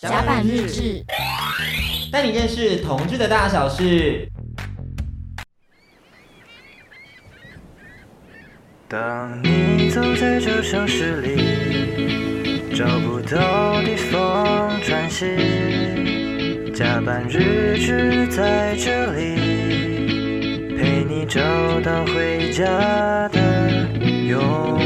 甲板日志，带你认识同志的大小事。当你走在这城市里，找不到地方喘息，甲板日志在这里，陪你找到回家的勇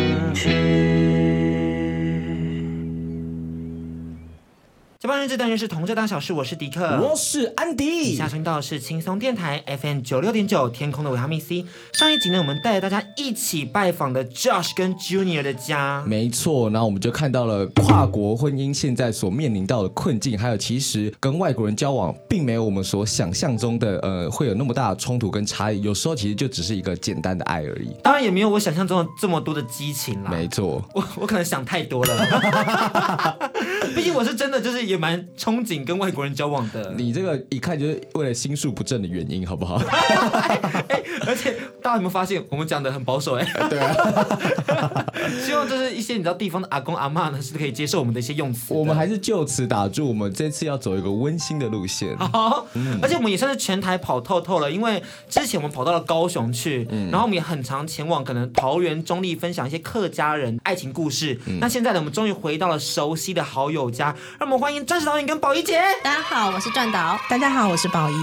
甲板日志当然是同志大小事，我是迪克，我是安迪。以下收听到的是轻松电台 FM 九六点九天空的维他命 C。上一集呢，我们带着大家一起拜访的 Josh 跟 Junior 的家，没错。然后我们就看到了跨国婚姻现在所面临到的困境，还有其实跟外国人交往，并没有我们所想象中的呃会有那么大的冲突跟差异。有时候其实就只是一个简单的爱而已。当然也没有我想象中的这么多的激情啦。没错，我我可能想太多了。毕竟我是真的就是。也蛮憧憬跟外国人交往的。你这个一看就是为了心术不正的原因，好不好？哎哎、而且大家有没有发现，我们讲的很保守哎、欸？对啊。希望就是一些你知道地方的阿公阿妈呢，是可以接受我们的一些用词。我们还是就此打住，我们这次要走一个温馨的路线。好，嗯、而且我们也算是全台跑透透了，因为之前我们跑到了高雄去，嗯、然后我们也很常前往可能桃园中立分享一些客家人爱情故事。嗯、那现在呢，我们终于回到了熟悉的好友家，让我们欢迎。钻石导演跟宝仪姐，大家好，我是钻导。大家好，我是宝仪。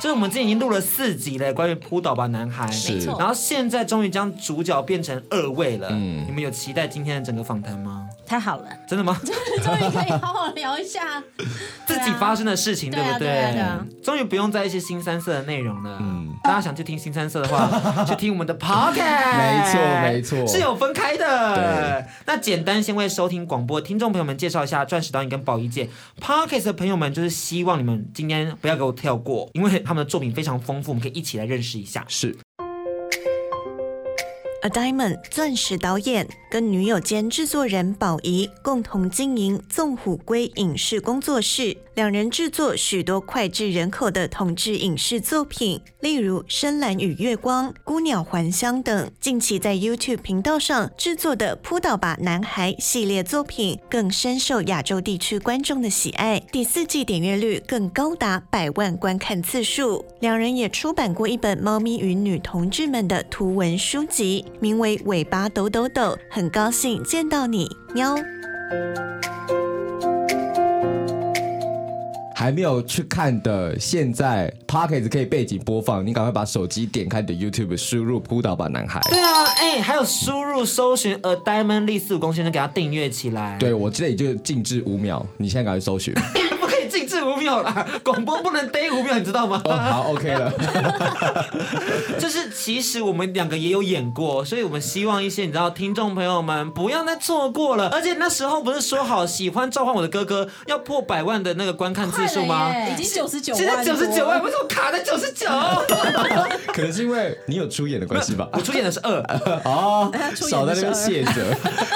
就是我们之前已经录了四集了，关于扑倒吧男孩。没错。然后现在终于将主角变成二位了。嗯。你们有期待今天的整个访谈吗？太好了。真的吗？终于可以好好聊一下 自己发生的事情，对不对？对啊，对啊。终于不用在一些新三色的内容了。嗯。大家想去听新三色的话，去听我们的 podcast。没错，没错。是有分开的。那简单先为收听广播听众朋友们介绍一下钻石导演跟宝仪姐。Podcast 的朋友们，就是希望你们今天不要给我跳过，因为他们的作品非常丰富，我们可以一起来认识一下。是。A Diamond 钻石导演跟女友兼制作人宝仪共同经营纵虎龟影视工作室，两人制作许多脍炙人口的同志影视作品，例如《深蓝与月光》《孤鸟还乡》等。近期在 YouTube 频道上制作的《扑倒吧男孩》系列作品，更深受亚洲地区观众的喜爱，第四季点阅率更高达百万观看次数。两人也出版过一本猫咪与女同志们的图文书籍。名为尾巴抖抖抖，很高兴见到你，喵。还没有去看的，现在 Podcast 可以背景播放，你赶快把手机点开你的 YouTube，输入扑倒吧男孩。对啊，哎，还有输入搜寻 A Diamond 力四五公先生，给他订阅起来。对，我这里就静置五秒，你现在赶快搜寻。静置五秒啦，广播不能待五秒，你知道吗？哦，好，OK 了。就是其实我们两个也有演过，所以我们希望一些你知道听众朋友们不要再错过了。而且那时候不是说好喜欢召唤我的哥哥要破百万的那个观看次数吗？已经九十九万，现在九十九万，为什么卡在九十九？可能是因为你有出演的关系吧。我出演的是二哦，少在那边谢责。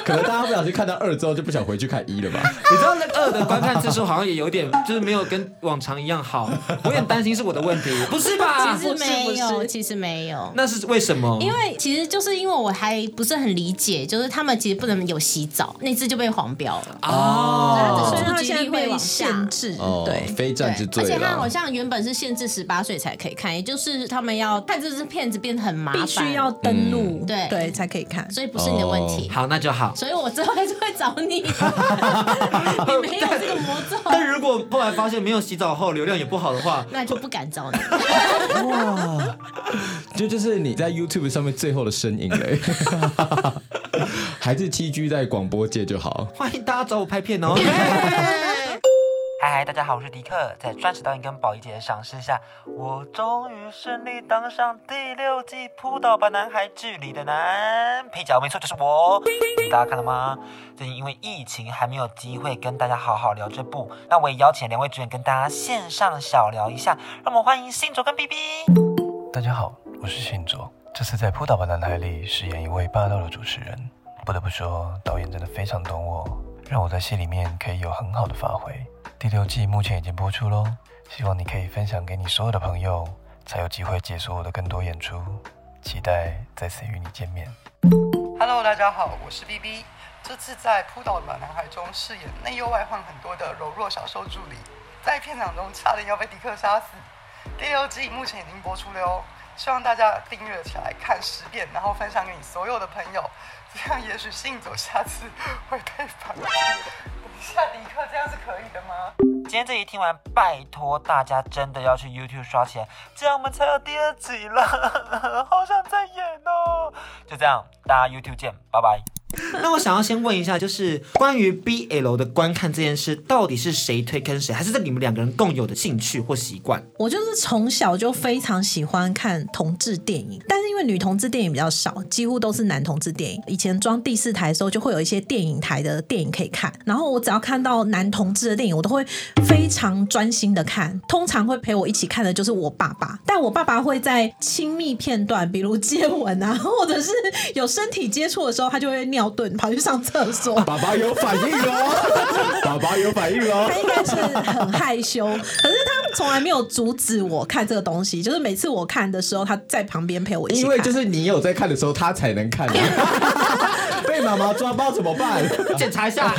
可能大家不小心看到二之后就不想回去看一了吧？你知道那二的观看次数好像也有点。就是没有跟往常一样好，我有点担心是我的问题，不是吧？其实没有，其实没有。那是为什么？因为其实就是因为我还不是很理解，就是他们其实不能有洗澡，那次就被黄标了哦。所以他现在被限制，对，非战之罪。而且他好像原本是限制十八岁才可以看，也就是他们要看这支片子变得很麻烦，必须要登录，对对才可以看，所以不是你的问题。好，那就好。所以我之后还是会找你，你没有这个魔咒。但如果后来发现没有洗澡后流量也不好的话，那就不敢找你。哇，这 就，就是你在 YouTube 上面最后的身影嘞，还是栖居在广播界就好。欢迎大家找我拍片哦。嗨，大家好，我是迪克，在钻石导演跟宝仪姐的赏识下，我终于顺利当上第六季扑倒吧男孩剧里的男配角，没错，就是我。大家看了吗？最近因为疫情还没有机会跟大家好好聊这部，那我也邀请两位主演跟大家线上小聊一下，让我们欢迎信卓跟 BB。大家好，我是信卓，这次在扑倒吧男孩里饰演一位霸道的主持人，不得不说导演真的非常懂我，让我在戏里面可以有很好的发挥。第六季目前已经播出喽，希望你可以分享给你所有的朋友，才有机会解锁我的更多演出。期待再次与你见面。Hello，大家好，我是 BB。这次在《扑倒的，男孩》中饰演内忧外患很多的柔弱小受助理，在片场中差点要被迪克杀死。第六季目前已经播出了哦，希望大家订阅起来看十遍，然后分享给你所有的朋友，这样也许信走下次会被反击。等一下，迪克，这样是可以的吗？今天这一听完，拜托大家真的要去 YouTube 刷起来，这样我们才有第二集了，好想再演哦！就这样，大家 YouTube 见，拜拜。那我想要先问一下，就是关于 BL 的观看这件事，到底是谁推坑谁，还是这你们两个人共有的兴趣或习惯？我就是从小就非常喜欢看同志电影，但是因为女同志电影比较少，几乎都是男同志电影。以前装第四台的时候，就会有一些电影台的电影可以看，然后我只要看到男同志的电影，我都会非常专心的看。通常会陪我一起看的就是我爸爸，但我爸爸会在亲密片段，比如接吻啊，或者是有身体接触的时候，他就会尿遁，跑去上厕所。爸爸有反应哦，爸爸有反应哦。他应该是很害羞，可是他从来没有阻止我看这个东西。就是每次我看的时候，他在旁边陪我一起看。因为就是你有在看的时候，他才能看。被妈妈抓包怎么办？检查一下。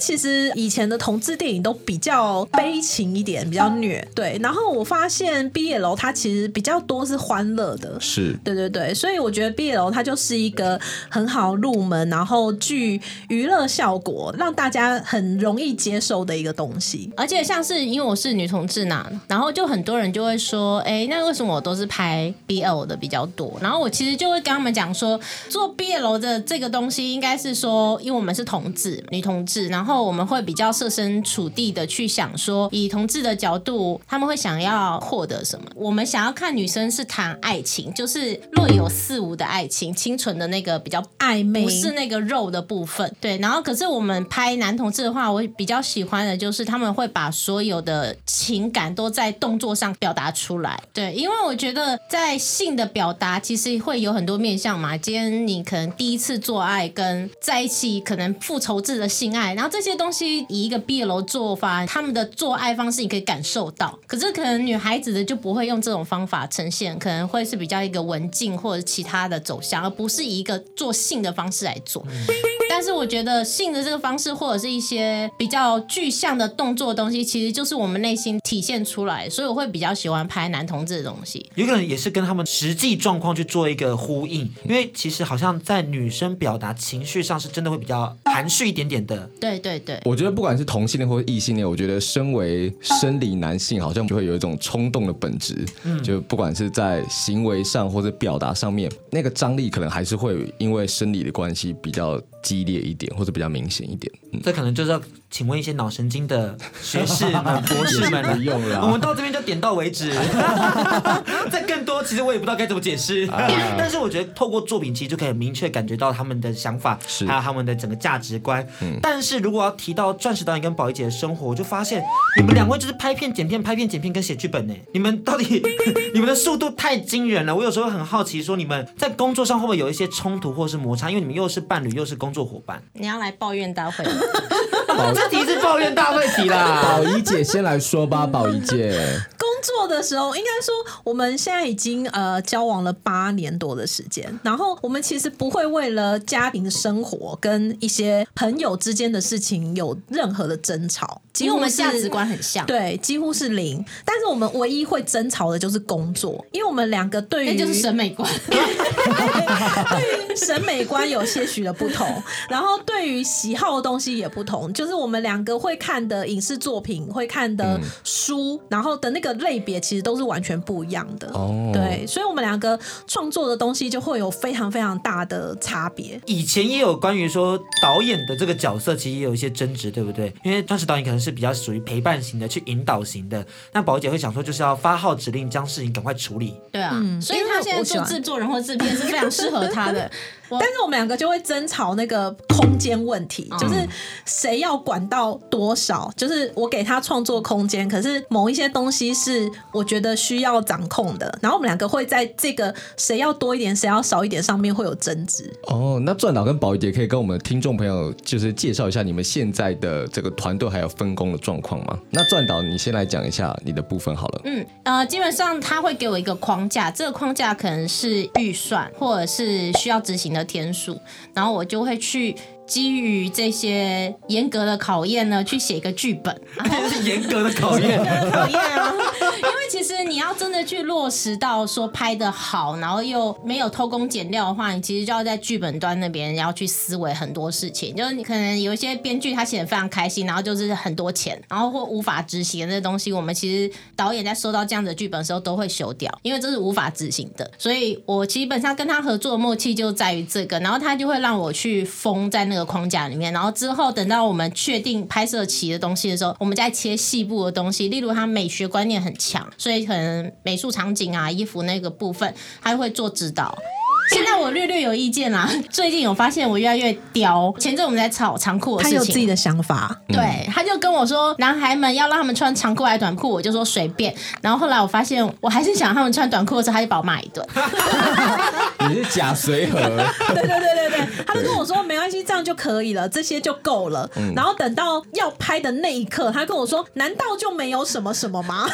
其实以前的同志电影都比较悲情一点，比较虐。对，然后我发现 BL 它其实比较多是欢乐的。是，对对对，所以我觉得 BL 它就是一个很好入门，然后具娱乐效果，让大家很容易接受的一个东西。而且像是因为我是女同志呢，然后就很多人就会说，哎，那为什么我都是拍 BL 的比较多？然后我其实就会跟他们讲说，做 BL 的这个东西应该是说，因为我们是同志，女同志，然后我们会比较设身处地的去想说，以同志的角度，他们会想要获得什么？我们想要看女生是谈爱情，就是若有似无的爱情，清纯的那个比较暧昧，不是那个肉的部分。对，然后可是我们拍男同志的话，我比较喜欢的就是他们会把所有的情感都在动作上表达出来。对，因为我觉得在性的表达其实会有很多面向嘛。今天你可能第一次做爱跟在一起，可能复仇制的性爱，然后这些东西以一个 B 楼做法，他们的做爱方式你可以感受到。可是可能女孩子的就不会用这种方法呈现，可能会是比较一个文静或者其他的走向，而不是以一个做性的方式来做。但是我觉得性的这个方式，或者是一些比较具象的动作的东西，其实就是我们内心体现出来，所以我会比较喜欢拍男同志的东西。有可能也是跟他们实际状况去做一个呼应，因为其实好像在女生表达情绪上是真的会比较含蓄一点点的。对对对，我觉得不管是同性恋或者异性恋，我觉得身为生理男性，好像就会有一种冲动的本质。嗯，就不管是在行为上或者表达上面，那个张力可能还是会因为生理的关系比较激烈一点，或者比较明显一点。嗯，这可能就是要请问一些脑神经的学士们、博士们了。用了，我们到这边就点到为止。再更多，其实我也不知道该怎么解释。啊、但是我觉得透过作品，其实就可以明确感觉到他们的想法，是还有他们的整个价值观。嗯、但是如果要提到钻石导演跟宝仪姐的生活，我就发现你们两位就是拍片、剪片、拍片、剪片跟写剧本呢。你们到底 你们的速度太惊人了。我有时候很好奇，说你们在工作上会不会有一些冲突或是摩擦？因为你们又是伴侣，又是工作伙伴。你要来抱怨大会？这题是抱怨大会题啦。宝仪姐先来说吧，宝仪姐。工作的时候，应该说我们现在已经呃交往了八年多的时间，然后我们其实不会为了家庭生活跟一些朋友之间的事情有任何的争吵，因为我们价值观很像，对，几乎是零。但是我们唯一会争吵的就是工作，因为我们两个对于那就是审美观，对于审美观有些许的不同，然后对于喜好的东西也不同，就是我们两个会看的影视作品、会看的书，然后的那个类别其实都是完全不一样的。哦，对，所以我们两个创作的东西就会有非常非常大的差别。以前也有关于说导演的这个角色，其实也有一些争执，对不对？因为当时导演可能是比较属于陪伴型的，去引导型的。那宝姐会想说，就是要发号指令，将事情赶快处理。对啊，嗯，所以他现在做制作人或制片是非常适合他的。但是我们两个就会争吵那个空间问题，就是谁要管到多少，就是我给他创作空间，可是某一些东西是我觉得需要掌控的，然后我们两个会在这个谁要多一点，谁要少一点上面会有争执。哦，那钻导跟宝仪姐可以跟我们的听众朋友就是介绍一下你们现在的这个团队还有分工的状况吗？那钻导你先来讲一下你的部分好了。嗯，呃，基本上他会给我一个框架，这个框架可能是预算或者是需要执执行的天数，然后我就会去。基于这些严格的考验呢，去写一个剧本。严格的考验，考验啊！因为其实你要真的去落实到说拍得好，然后又没有偷工减料的话，你其实就要在剧本端那边要去思维很多事情。就是你可能有一些编剧他写的非常开心，然后就是很多钱，然后或无法执行的那些东西，我们其实导演在收到这样的剧本的时候都会修掉，因为这是无法执行的。所以我基本上跟他合作的默契就在于这个，然后他就会让我去封在那个。这个框架里面，然后之后等到我们确定拍摄期的东西的时候，我们再切细部的东西。例如，他美学观念很强，所以可能美术场景啊、衣服那个部分，他会做指导。现在我略略有意见啦。最近有发现我越来越刁。前阵我们在吵长裤的事情，他有自己的想法。对，他就跟我说，男孩们要让他们穿长裤还是短裤，我就说随便。然后后来我发现，我还是想让他们穿短裤的时候，他就把我骂一顿。你是假随和。对对对对对，他就跟我说没关系，这样就可以了，这些就够了。嗯、然后等到要拍的那一刻，他跟我说，难道就没有什么什么吗？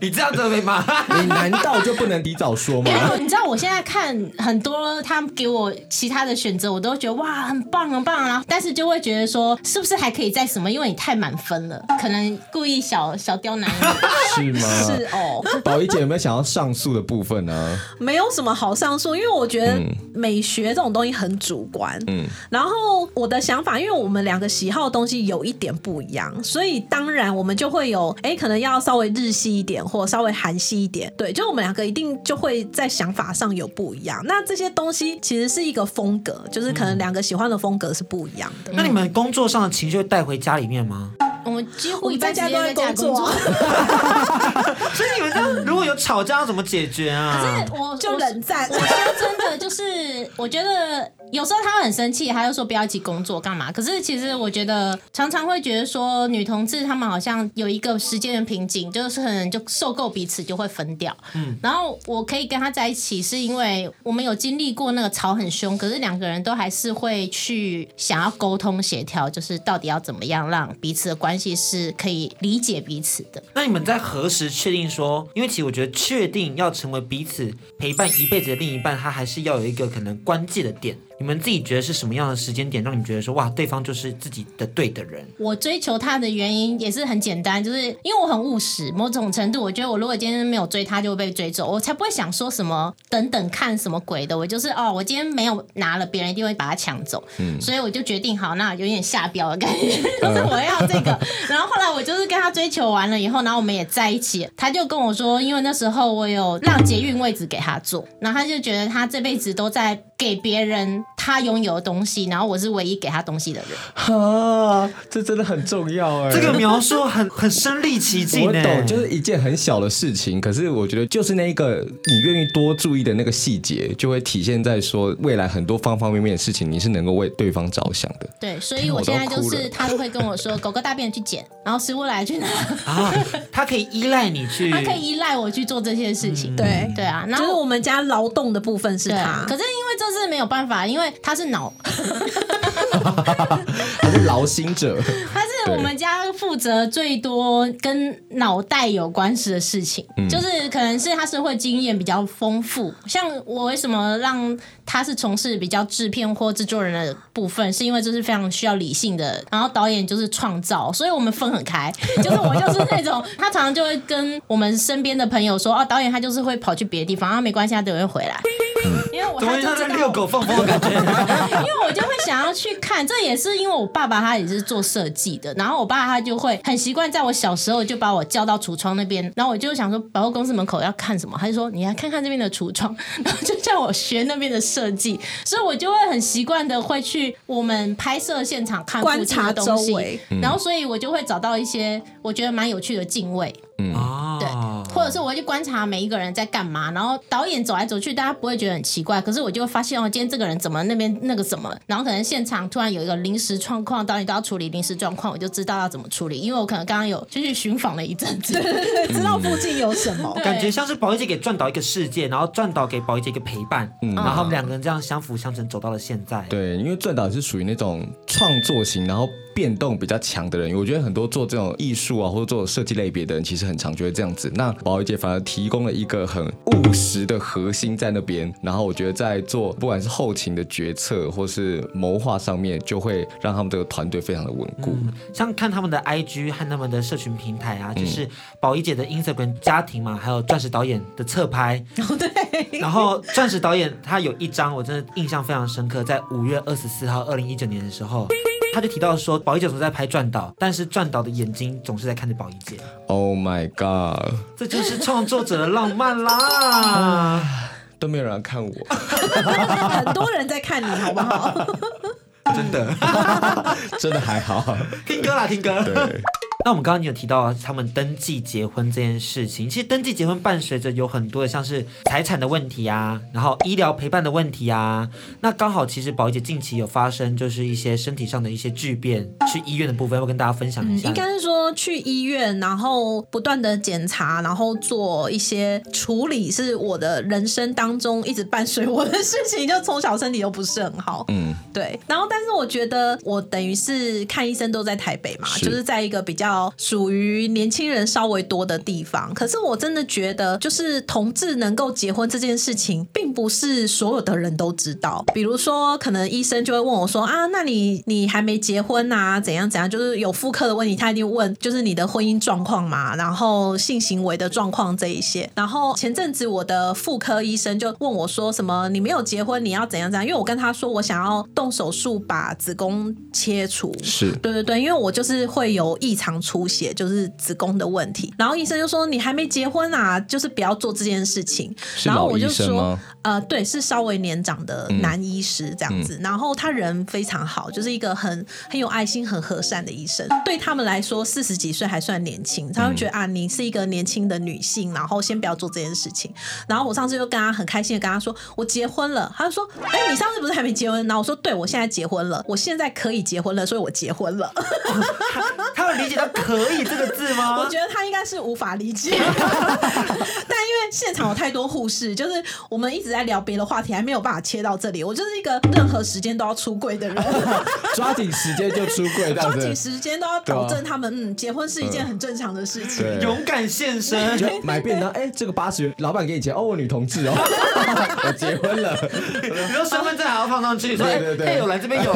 你这样子没吗？你难道就不能提早说吗？你知道我现在看。看很多他们给我其他的选择，我都觉得哇，很棒很棒啊！但是就会觉得说，是不是还可以再什么？因为你太满分了，可能故意小小刁难 是吗？是哦。宝仪姐有没有想要上诉的部分呢？没有什么好上诉，因为我觉得美学这种东西很主观。嗯。然后我的想法，因为我们两个喜好的东西有一点不一样，所以当然我们就会有哎，可能要稍微日系一点，或稍微韩系一点。对，就我们两个一定就会在想法上有不。不一样，那这些东西其实是一个风格，就是可能两个喜欢的风格是不一样的。嗯、那你们工作上的情绪会带回家里面吗？我们几乎一在家都在工作，所以你们这样如果有吵架要怎么解决啊？可是我就冷战。我说真的，就是我觉得有时候他很生气，他就说不要一起工作干嘛？可是其实我觉得常常会觉得说女同志他们好像有一个时间的瓶颈，就是可能就受够彼此就会分掉。嗯，然后我可以跟他在一起，是因为我们有经历过那个吵很凶，可是两个人都还是会去想要沟通协调，就是到底要怎么样让彼此的关系。是可以理解彼此的。那你们在何时确定说？因为其实我觉得确定要成为彼此陪伴一辈子的另一半，他还是要有一个可能关键的点。你们自己觉得是什么样的时间点，让你觉得说哇，对方就是自己的对的人？我追求他的原因也是很简单，就是因为我很务实。某种程度，我觉得我如果今天没有追他，就会被追走，我才不会想说什么等等看什么鬼的。我就是哦，我今天没有拿了，别人一定会把他抢走。嗯，所以我就决定好，那有点下标的感觉，就是我要这个。然后后来我就是跟他追求完了以后，然后我们也在一起。他就跟我说，因为那时候我有让捷运位置给他坐，然后他就觉得他这辈子都在给别人。他拥有的东西，然后我是唯一给他东西的人。哈，这真的很重要哎。这个描述很很身历其境。我懂，就是一件很小的事情，可是我觉得就是那一个你愿意多注意的那个细节，就会体现在说未来很多方方面面的事情，你是能够为对方着想的。对，所以我现在就是他都会跟我说：“狗狗大便去捡，然后食物来去拿。”啊，他可以依赖你去，他可以依赖我去做这些事情。嗯、对对啊，然后就是我们家劳动的部分是他，可是因为这是没有办法，因为。他是脑，他是劳心者，他是我们家负责最多跟脑袋有关系的事情，嗯、就是可能是他社会经验比较丰富。像我为什么让他是从事比较制片或制作人的部分，是因为这是非常需要理性的，然后导演就是创造，所以我们分很开。就是我就是那种，他常常就会跟我们身边的朋友说，哦，导演他就是会跑去别的地方，啊，没关系，他等会回来。因为我他就知道遛狗放风的感觉，因为我就会想要去看，这也是因为我爸爸他也是做设计的，然后我爸他就会很习惯，在我小时候就把我叫到橱窗那边，然后我就想说百货公司门口要看什么，他就说你来看看这边的橱窗，然后就叫我学那边的设计，所以我就会很习惯的会去我们拍摄现场看附近的东西，然后所以我就会找到一些我觉得蛮有趣的敬畏。嗯。啊，对，或者是我会去观察每一个人在干嘛，然后导演走来走去，大家不会觉得很奇怪，可是我就会发现哦，今天这个人怎么那边那个什么，然后可能现场突然有一个临时状况，导演都要处理临时状况，我就知道要怎么处理，因为我可能刚刚有就去寻访了一阵子，知道附近有什么，感觉像是宝仪姐给转导一个世界，然后转导给宝仪姐一个陪伴，嗯，然后他们两个人这样相辅相成走到了现在。对，因为转导是属于那种创作型，然后。变动比较强的人，我觉得很多做这种艺术啊，或者做设计类别的人，其实很常觉得这样子。那宝仪姐反而提供了一个很务实的核心在那边，然后我觉得在做不管是后勤的决策或是谋划上面，就会让他们这个团队非常的稳固。嗯，像看他们的 IG 和他们的社群平台啊，就是宝仪姐的 Instagram 家庭嘛，还有钻石导演的侧拍。哦，对。然后钻石导演他有一张我真的印象非常深刻，在五月二十四号，二零一九年的时候。他就提到说，宝仪姐总是在拍转导，但是转导的眼睛总是在看着宝仪姐。Oh my god！这就是创作者的浪漫啦！都没有人看我，很多人在看你，好不好？真的，真的还好。听歌啦，听歌。对。那我们刚刚你有提到他们登记结婚这件事情，其实登记结婚伴随着有很多的像是财产的问题啊，然后医疗陪伴的问题啊。那刚好其实宝仪姐近期有发生就是一些身体上的一些巨变，去医院的部分，要跟大家分享一下。嗯、应该是说去医院，然后不断的检查，然后做一些处理，是我的人生当中一直伴随我的事情。就从小身体都不是很好，嗯，对。然后但是我觉得我等于是看医生都在台北嘛，是就是在一个比较。属于年轻人稍微多的地方，可是我真的觉得，就是同志能够结婚这件事情，并不是所有的人都知道。比如说，可能医生就会问我说：“啊，那你你还没结婚啊？怎样怎样？就是有妇科的问题，他一定问，就是你的婚姻状况嘛，然后性行为的状况这一些。然后前阵子我的妇科医生就问我说：什么？你没有结婚，你要怎样怎样？因为我跟他说我想要动手术把子宫切除，是对对对，因为我就是会有异常。出血就是子宫的问题，然后医生就说，你还没结婚啊，就是不要做这件事情。然后我就说，呃，对，是稍微年长的男医师这样子，嗯、然后他人非常好，就是一个很很有爱心、很和善的医生。对他们来说，四十几岁还算年轻，他会觉得啊，你是一个年轻的女性，然后先不要做这件事情。然后我上次就跟他很开心的跟他说，我结婚了。他就说，哎，你上次不是还没结婚？然后我说，对，我现在结婚了，我现在可以结婚了，所以我结婚了。他们理解到。可以这个字吗？我觉得他应该是无法理解，但因为现场有太多护士，就是我们一直在聊别的话题，还没有办法切到这里。我就是一个任何时间都要出柜的人，抓紧时间就出柜，抓紧时间都要保证他们嗯结婚是一件很正常的事情，勇敢现身，买便当，哎，这个八十元，老板给你钱哦，我女同志哦，我结婚了，比如身份证还要放上去，说对对对，有来这边有，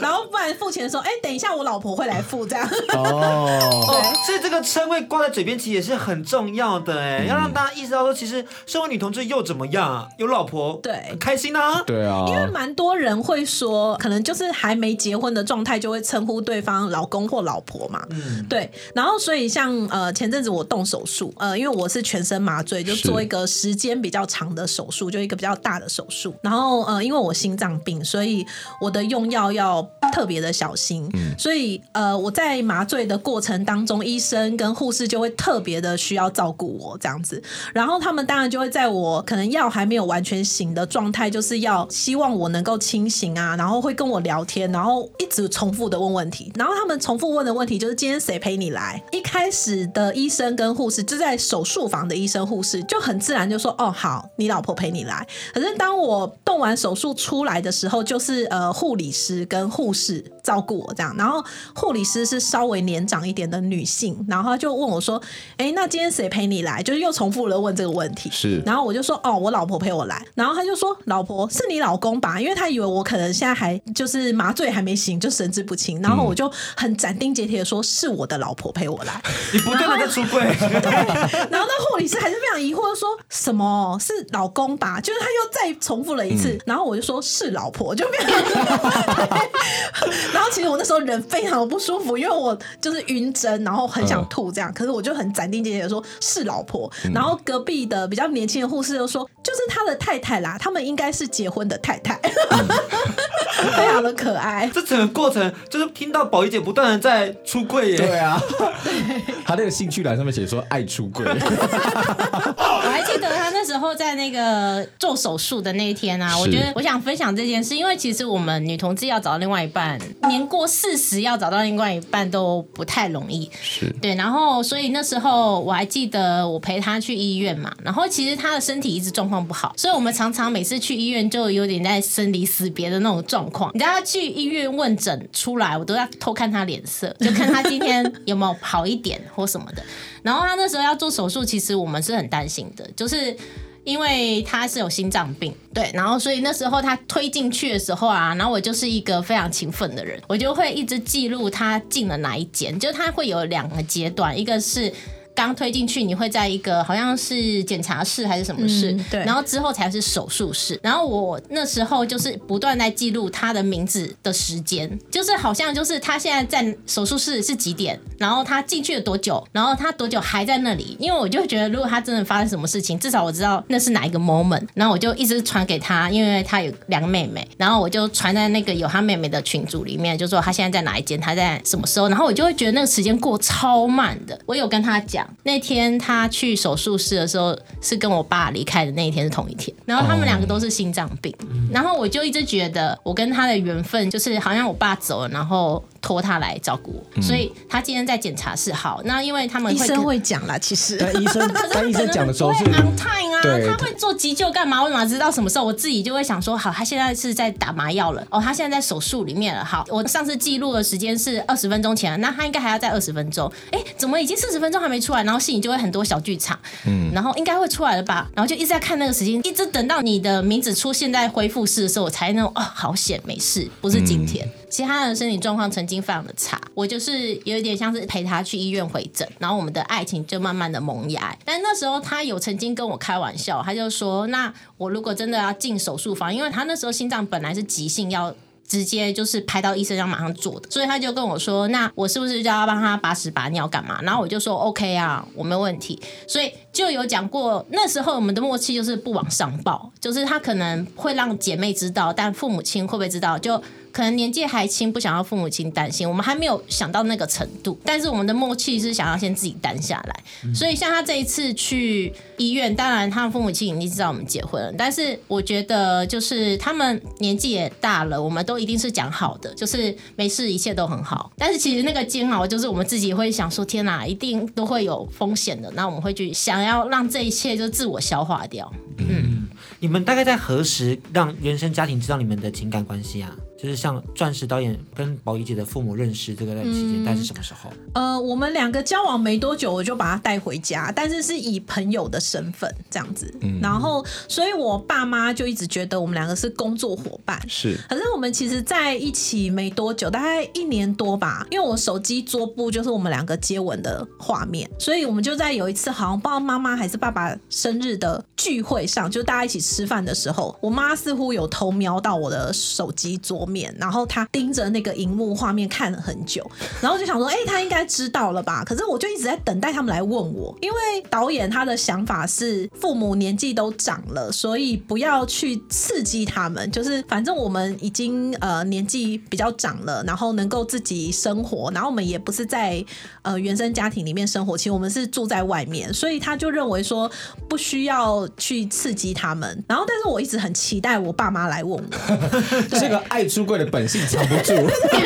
然后不然付钱的时候，哎，等一下我老婆会来付这样。哦。哦，所以这个称谓挂在嘴边其实也是很重要的哎，嗯、要让大家意识到说，其实身为女同志又怎么样？有老婆，对，开心啊。对啊，因为蛮多人会说，可能就是还没结婚的状态，就会称呼对方老公或老婆嘛。嗯，对。然后所以像呃前阵子我动手术，呃，因为我是全身麻醉，就做一个时间比较长的手术，就一个比较大的手术。然后呃，因为我心脏病，所以我的用药要特别的小心。嗯，所以呃我在麻醉的过程当中，医生跟护士就会特别的需要照顾我这样子，然后他们当然就会在我可能药还没有完全醒的状态，就是要希望我能够清醒啊，然后会跟我聊天，然后一直重复的问问题，然后他们重复问的问题就是今天谁陪你来？一开始的医生跟护士就在手术房的医生护士就很自然就说哦好，你老婆陪你来。可是当我动完手术出来的时候，就是呃护理师跟护士照顾我这样，然后护理师是稍微年长一点的女性，然后他就问我说：“哎，那今天谁陪你来？”就是又重复了问这个问题。是，然后我就说：“哦，我老婆陪我来。”然后他就说：“老婆是你老公吧？”因为他以为我可能现在还就是麻醉还没醒，就神志不清。然后我就很斩钉截铁的说：“是我的老婆陪我来。”你不断的在出柜。对。然后那护理师还是非常疑惑的说：“什么是老公吧？”就是他又再重复了一次。嗯、然后我就说：“是老婆。”就变成。然后其实我那时候人非常的不舒服，因为我就是晕针，然后。很想吐这样，可是我就很斩钉截铁的说是老婆，嗯、然后隔壁的比较年轻的护士就说就是他的太太啦，他们应该是结婚的太太，嗯、非常的可爱。这整个过程就是听到宝仪姐不断的在出柜耶，对啊，他那个兴趣栏上面写说爱出柜。我还记得他那时候在那个做手术的那一天啊，我觉得我想分享这件事，因为其实我们女同志要找到另外一半，年过四十要找到另外一半都不太容易。是对，然后所以那时候我还记得我陪他去医院嘛，然后其实他的身体一直状况不好，所以我们常常每次去医院就有点在生离死别的那种状况。你知道他去医院问诊出来，我都要偷看他脸色，就看他今天 有没有好一点或什么的。然后他那时候要做手术，其实我们是很担心的，就是。因为他是有心脏病，对，然后所以那时候他推进去的时候啊，然后我就是一个非常勤奋的人，我就会一直记录他进了哪一间，就他会有两个阶段，一个是。刚推进去，你会在一个好像是检查室还是什么室，嗯，对，然后之后才是手术室。然后我那时候就是不断在记录他的名字的时间，就是好像就是他现在在手术室是几点，然后他进去了多久，然后他多久还在那里。因为我就觉得，如果他真的发生什么事情，至少我知道那是哪一个 moment。然后我就一直传给他，因为他有两个妹妹，然后我就传在那个有他妹妹的群组里面，就说他现在在哪一间，他在什么时候，然后我就会觉得那个时间过超慢的。我有跟他讲。那天他去手术室的时候，是跟我爸离开的那一天是同一天，然后他们两个都是心脏病，然后我就一直觉得我跟他的缘分就是好像我爸走了，然后。托他来照顾我，嗯，所以他今天在检查室。好，那因为他们会医生会讲啦，其实医生，但医生讲的时候是 on time 啊，他会做急救干嘛？我哪知道什么时候？我自己就会想说，好，他现在是在打麻药了，哦，他现在在手术里面了。好，我上次记录的时间是二十分钟前，那他应该还要再二十分钟。哎，怎么已经四十分钟还没出来？然后心里就会很多小剧场，嗯，然后应该会出来了吧？然后就一直在看那个时间，一直等到你的名字出现在恢复室的时候，我才能哦，好险，没事，不是今天。嗯其他的身体状况曾经非常的差，我就是有点像是陪他去医院回诊，然后我们的爱情就慢慢的萌芽。但那时候他有曾经跟我开玩笑，他就说：“那我如果真的要进手术房，因为他那时候心脏本来是急性，要直接就是拍到医生要马上做的，所以他就跟我说：‘那我是不是就要帮他把屎把尿干嘛？’然后我就说：‘OK 啊，我没问题。’所以就有讲过，那时候我们的默契就是不往上报，就是他可能会让姐妹知道，但父母亲会不会知道就。可能年纪还轻，不想要父母亲担心，我们还没有想到那个程度。但是我们的默契是想要先自己担下来。嗯。所以像他这一次去医院，当然他的父母亲已经知道我们结婚了。但是我觉得就是他们年纪也大了，我们都一定是讲好的，就是没事，一切都很好。但是其实那个煎熬，就是我们自己会想说：天哪，一定都会有风险的。那我们会去想要让这一切就自我消化掉。嗯，嗯，你们大概在何时让原生家庭知道你们的情感关系啊？就是像钻石导演跟宝仪姐的父母认识这个在期间，但是什么时候？呃，我们两个交往没多久，我就把他带回家，但是是以朋友的身份这样子。嗯，然后，所以我爸妈就一直觉得我们两个是工作伙伴。是，可是我们其实在一起没多久，大概一年多吧。因为我手机桌布就是我们两个接吻的画面，所以我们就在有一次好像不知道妈妈还是爸爸生日的聚会上，就大家一起吃饭的时候，我妈似乎有偷瞄到我的手机桌面，然后他盯着那个荧幕画面看了很久，然后就想说，哎、他应该知道了吧？可是我就一直在等待他们来问我，因为导演他的想法是父母年纪都长了，所以不要去刺激他们，就是反正我们已经呃年纪比较长了，然后能够自己生活，然后我们也不是在呃原生家庭里面生活，其实我们是住在外面，所以他就认为说不需要去刺激他们。然后，但是我一直很期待我爸妈来问我，这个爱出柜的本。性藏不住，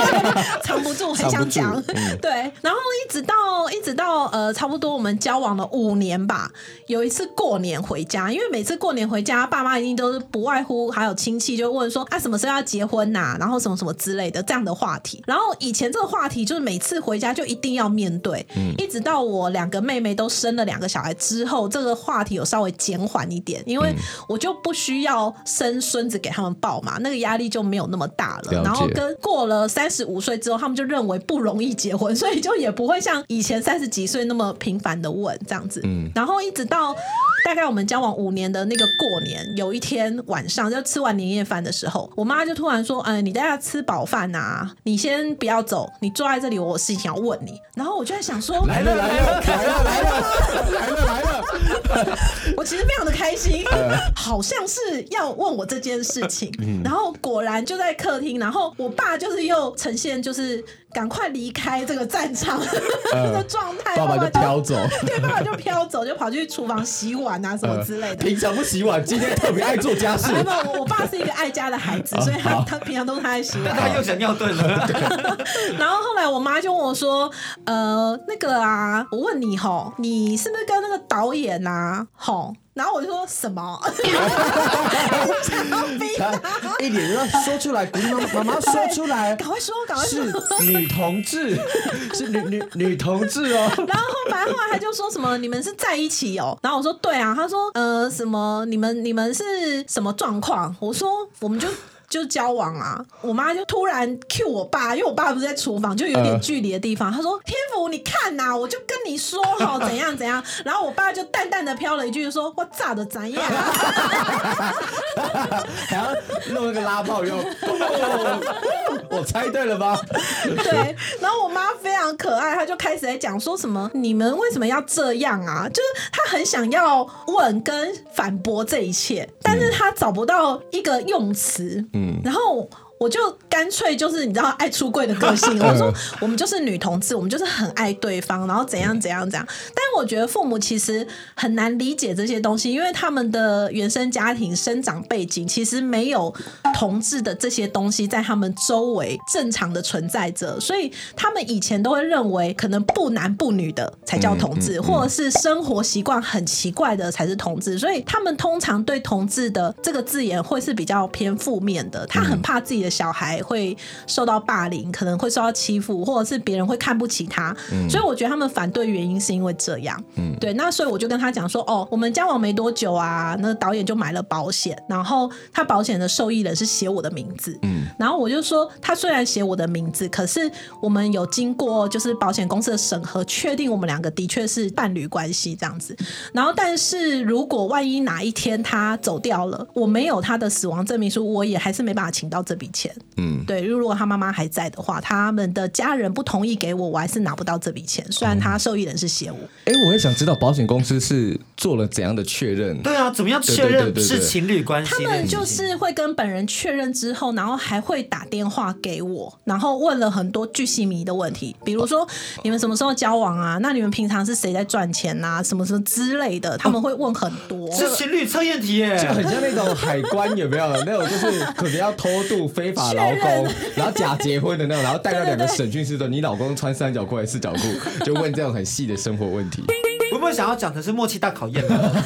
藏不住，很想讲。嗯、对，然后一直到一直到呃，差不多我们交往了五年吧。有一次过年回家，因为每次过年回家，爸妈一定都是不外乎还有亲戚就问说啊，什么时候要结婚呐、啊？然后什么什么之类的这样的话题。然后以前这个话题就是每次回家就一定要面对，嗯、一直到我两个妹妹都生了两个小孩之后，这个话题有稍微减缓一点，因为我就不需要生孙子给他们抱嘛，那个压力就没有那么大了。然后跟过了三十五岁之后，他们就认为不容易结婚，所以就也不会像以前三十几岁那么频繁的问这样子。嗯，然后一直到大概我们交往五年的那个过年，有一天晚上就吃完年夜饭的时候，我妈就突然说：“嗯，你等下吃饱饭啊，你先不要走，你坐在这里，我有事情要问你。”然后我就在想说：“来了来了来了来了来了来了！”我其实非常的开心，好像是要问我这件事情。然后果然就在客厅，然后。我爸就是又呈现就是赶快离开这个战场 的状态，爸爸就飘走，对，爸爸就飘走，就跑去厨房洗碗啊什么之类的。平常不洗碗，今天特别爱做家事。没有，我爸是一个爱家的孩子，所以他他平常都是他在洗碗。他又想尿遁了。然后后来我妈就问我说：“呃，那个啊，我问你吼，你是不是跟那个导演啊，吼？”然后我就说什么？他一脸要说出来，鼓励妈妈妈妈说出来，赶快说，赶快说，是女同志，是女女女同志哦。然后后来后来他就说什么你们是在一起哦？然后我说对啊，他说呃什么你们你们是什么状况？我说我们就。就交往啊，我妈就突然 cue 我爸，因为我爸不是在厨房，就有点距离的地方。他说：“天福，你看呐、啊，我就跟你说好怎样怎样。”然后我爸就淡淡的飘了一句，就说：“我炸的怎样？” 还要弄一个拉炮用，我猜对了吧？对。然后我妈非常可爱，她就开始在讲说什么：“你们为什么要这样啊？”就是她很想要问跟反驳这一切，但是她找不到一个用词。嗯，然后。我就干脆就是你知道爱出柜的个性，我说我们就是女同志，我们就是很爱对方，然后怎样怎样怎样。但我觉得父母其实很难理解这些东西，因为他们的原生家庭生长背景其实没有同志的这些东西在他们周围正常的存在着，所以他们以前都会认为可能不男不女的才叫同志，或者是生活习惯很奇怪的才是同志，所以他们通常对同志的这个字眼会是比较偏负面的，他很怕自己的小孩会受到霸凌，可能会受到欺负，或者是别人会看不起他，嗯、所以我觉得他们反对原因是因为这样。嗯，对，那所以我就跟他讲说，哦，我们交往没多久啊，那个导演就买了保险，然后他保险的受益人是写我的名字。嗯，然后我就说，他虽然写我的名字，可是我们有经过就是保险公司的审核，确定我们两个的确是伴侣关系这样子。然后，但是如果万一哪一天他走掉了，我没有他的死亡证明书，我也还是没办法请到这笔钱。嗯，对，如果他妈妈还在的话，他们的家人不同意给我，我还是拿不到这笔钱。虽然他受益人是写我。哎、欸，我也想知道保险公司是做了怎样的确认？对啊，怎么样确认是情侣关系？他们就是会跟本人确认之后，然后还会打电话给我，然后问了很多巨细迷的问题，比如说你们什么时候交往啊？那你们平常是谁在赚钱啊？什么什么之类的，他们会问很多。是情侣测验题耶，就很像那种海关有没有？那种就是可能要偷渡非法劳。工，然后假结婚的那种，然后带到两个审讯室的，你老公穿三角裤还是四角裤？就问这种很细的生活问题。会想要讲的是默契大考验？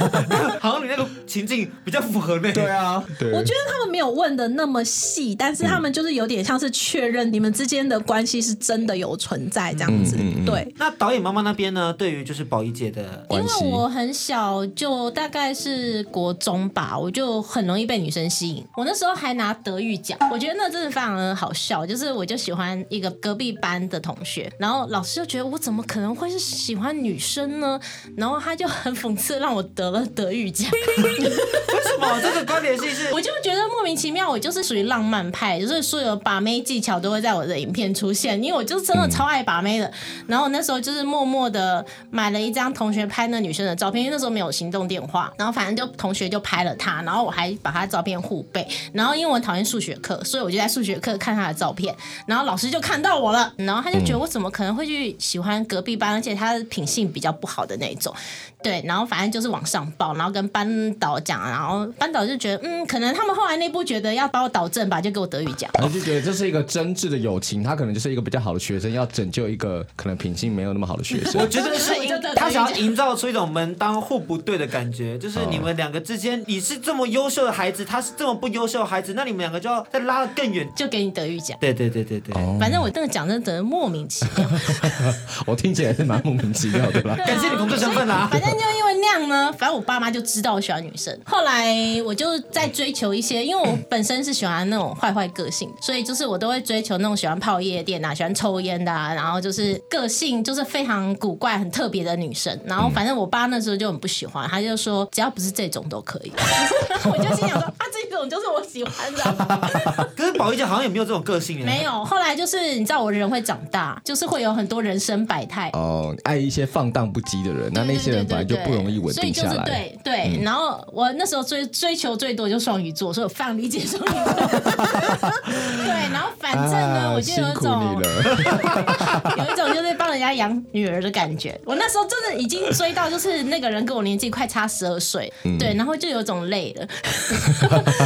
好像你那个情境比较符合那个。对啊，对。我觉得他们没有问的那么细，但是他们就是有点像是确认你们之间的关系是真的有存在这样子。嗯嗯嗯、对。那导演妈妈那边呢？对于就是宝仪姐的关系，因为我很小，就大概是国中吧，我就很容易被女生吸引。我那时候还拿德育奖，我觉得那真的非常的好笑。就是我就喜欢一个隔壁班的同学，然后老师就觉得我怎么可能会是喜欢女生呢？然后他就很讽刺，让我得了德育奖。为什么这个关联性是？我就觉得莫名其妙。我就是属于浪漫派，就是所有把妹技巧都会在我的影片出现，因为我就真的超爱把妹的。然后那时候就是默默的买了一张同学拍那女生的照片，因为那时候没有行动电话。然后反正就同学就拍了她，然后我还把她照片互背。然后因为我讨厌数学课，所以我就在数学课看她的照片。然后老师就看到我了，然后他就觉得我怎么可能会去喜欢隔壁班，而且他的品性比较不好的那种。对，然后反正就是往上报，然后跟班导讲，然后班导就觉得，嗯，可能他们后来内部觉得要把我导正吧，就给我德语奖。我就觉得这是一个真挚的友情，他可能就是一个比较好的学生，要拯救一个可能品性没有那么好的学生。我觉得是 他想要营造出一种门当户不对的感觉，就是你们两个之间，你是这么优秀的孩子，他是这么不优秀的孩子，那你们两个就要再拉得更远，就给你德语奖。对对对对对，反正我这个奖真的莫名其妙，我听起来是蛮莫名其妙的吧？感谢你工作身份啊。反正就因为那样呢，反正我爸妈就知道我喜欢女生。后来我就在追求一些，因为我本身是喜欢那种坏坏个性，所以就是我都会追求那种喜欢泡夜店啊、喜欢抽烟的啊，然后就是个性就是非常古怪、很特别的女生。然后反正我爸那时候就很不喜欢，他就说只要不是这种都可以。我就心想说啊，这种就是我喜欢的。可是宝仪姐好像也没有这种个性耶。没有，后来就是你知道我人会长大，就是会有很多人生百态。哦，爱一些放荡不羁的人，那那些人本来就不容易稳定下来。所以就是对对，嗯、然后我那时候追追求最多就双鱼座，所以我非常理解双鱼座。对，然后反正呢，啊、我就有一种 有一种就是帮人家养女儿的感觉。我那时候真的已经追到，就是那个人跟我年纪快差十二岁，嗯、对，然后就有种累了。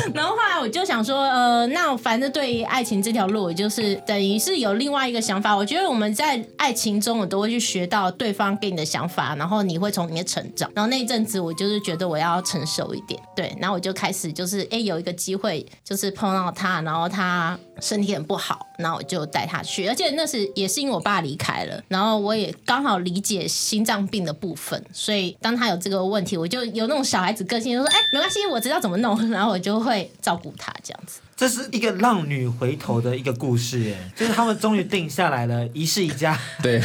然后后来我就想说，呃，那反正对于爱情这条路，我就是等于是有另外一个想法。我觉得我们在爱情中，我都会去学到对方给你的想法，然后你会从里面成长。然后那一阵子，我就是觉得我要成熟一点，对，然后我就开始就是，哎，有一个机会，就是碰到他，然后他身体很不好，然后我就带他去，而且那时也是因为我爸离开了，然后我也刚好理解心脏病的部分，所以当他有这个问题，我就有那种小孩子个性，就说，哎，没关系，我知道怎么弄，然后我就会照顾他这样子。这是一个浪女回头的一个故事，耶，就是他们终于定下来了，一世一家。对，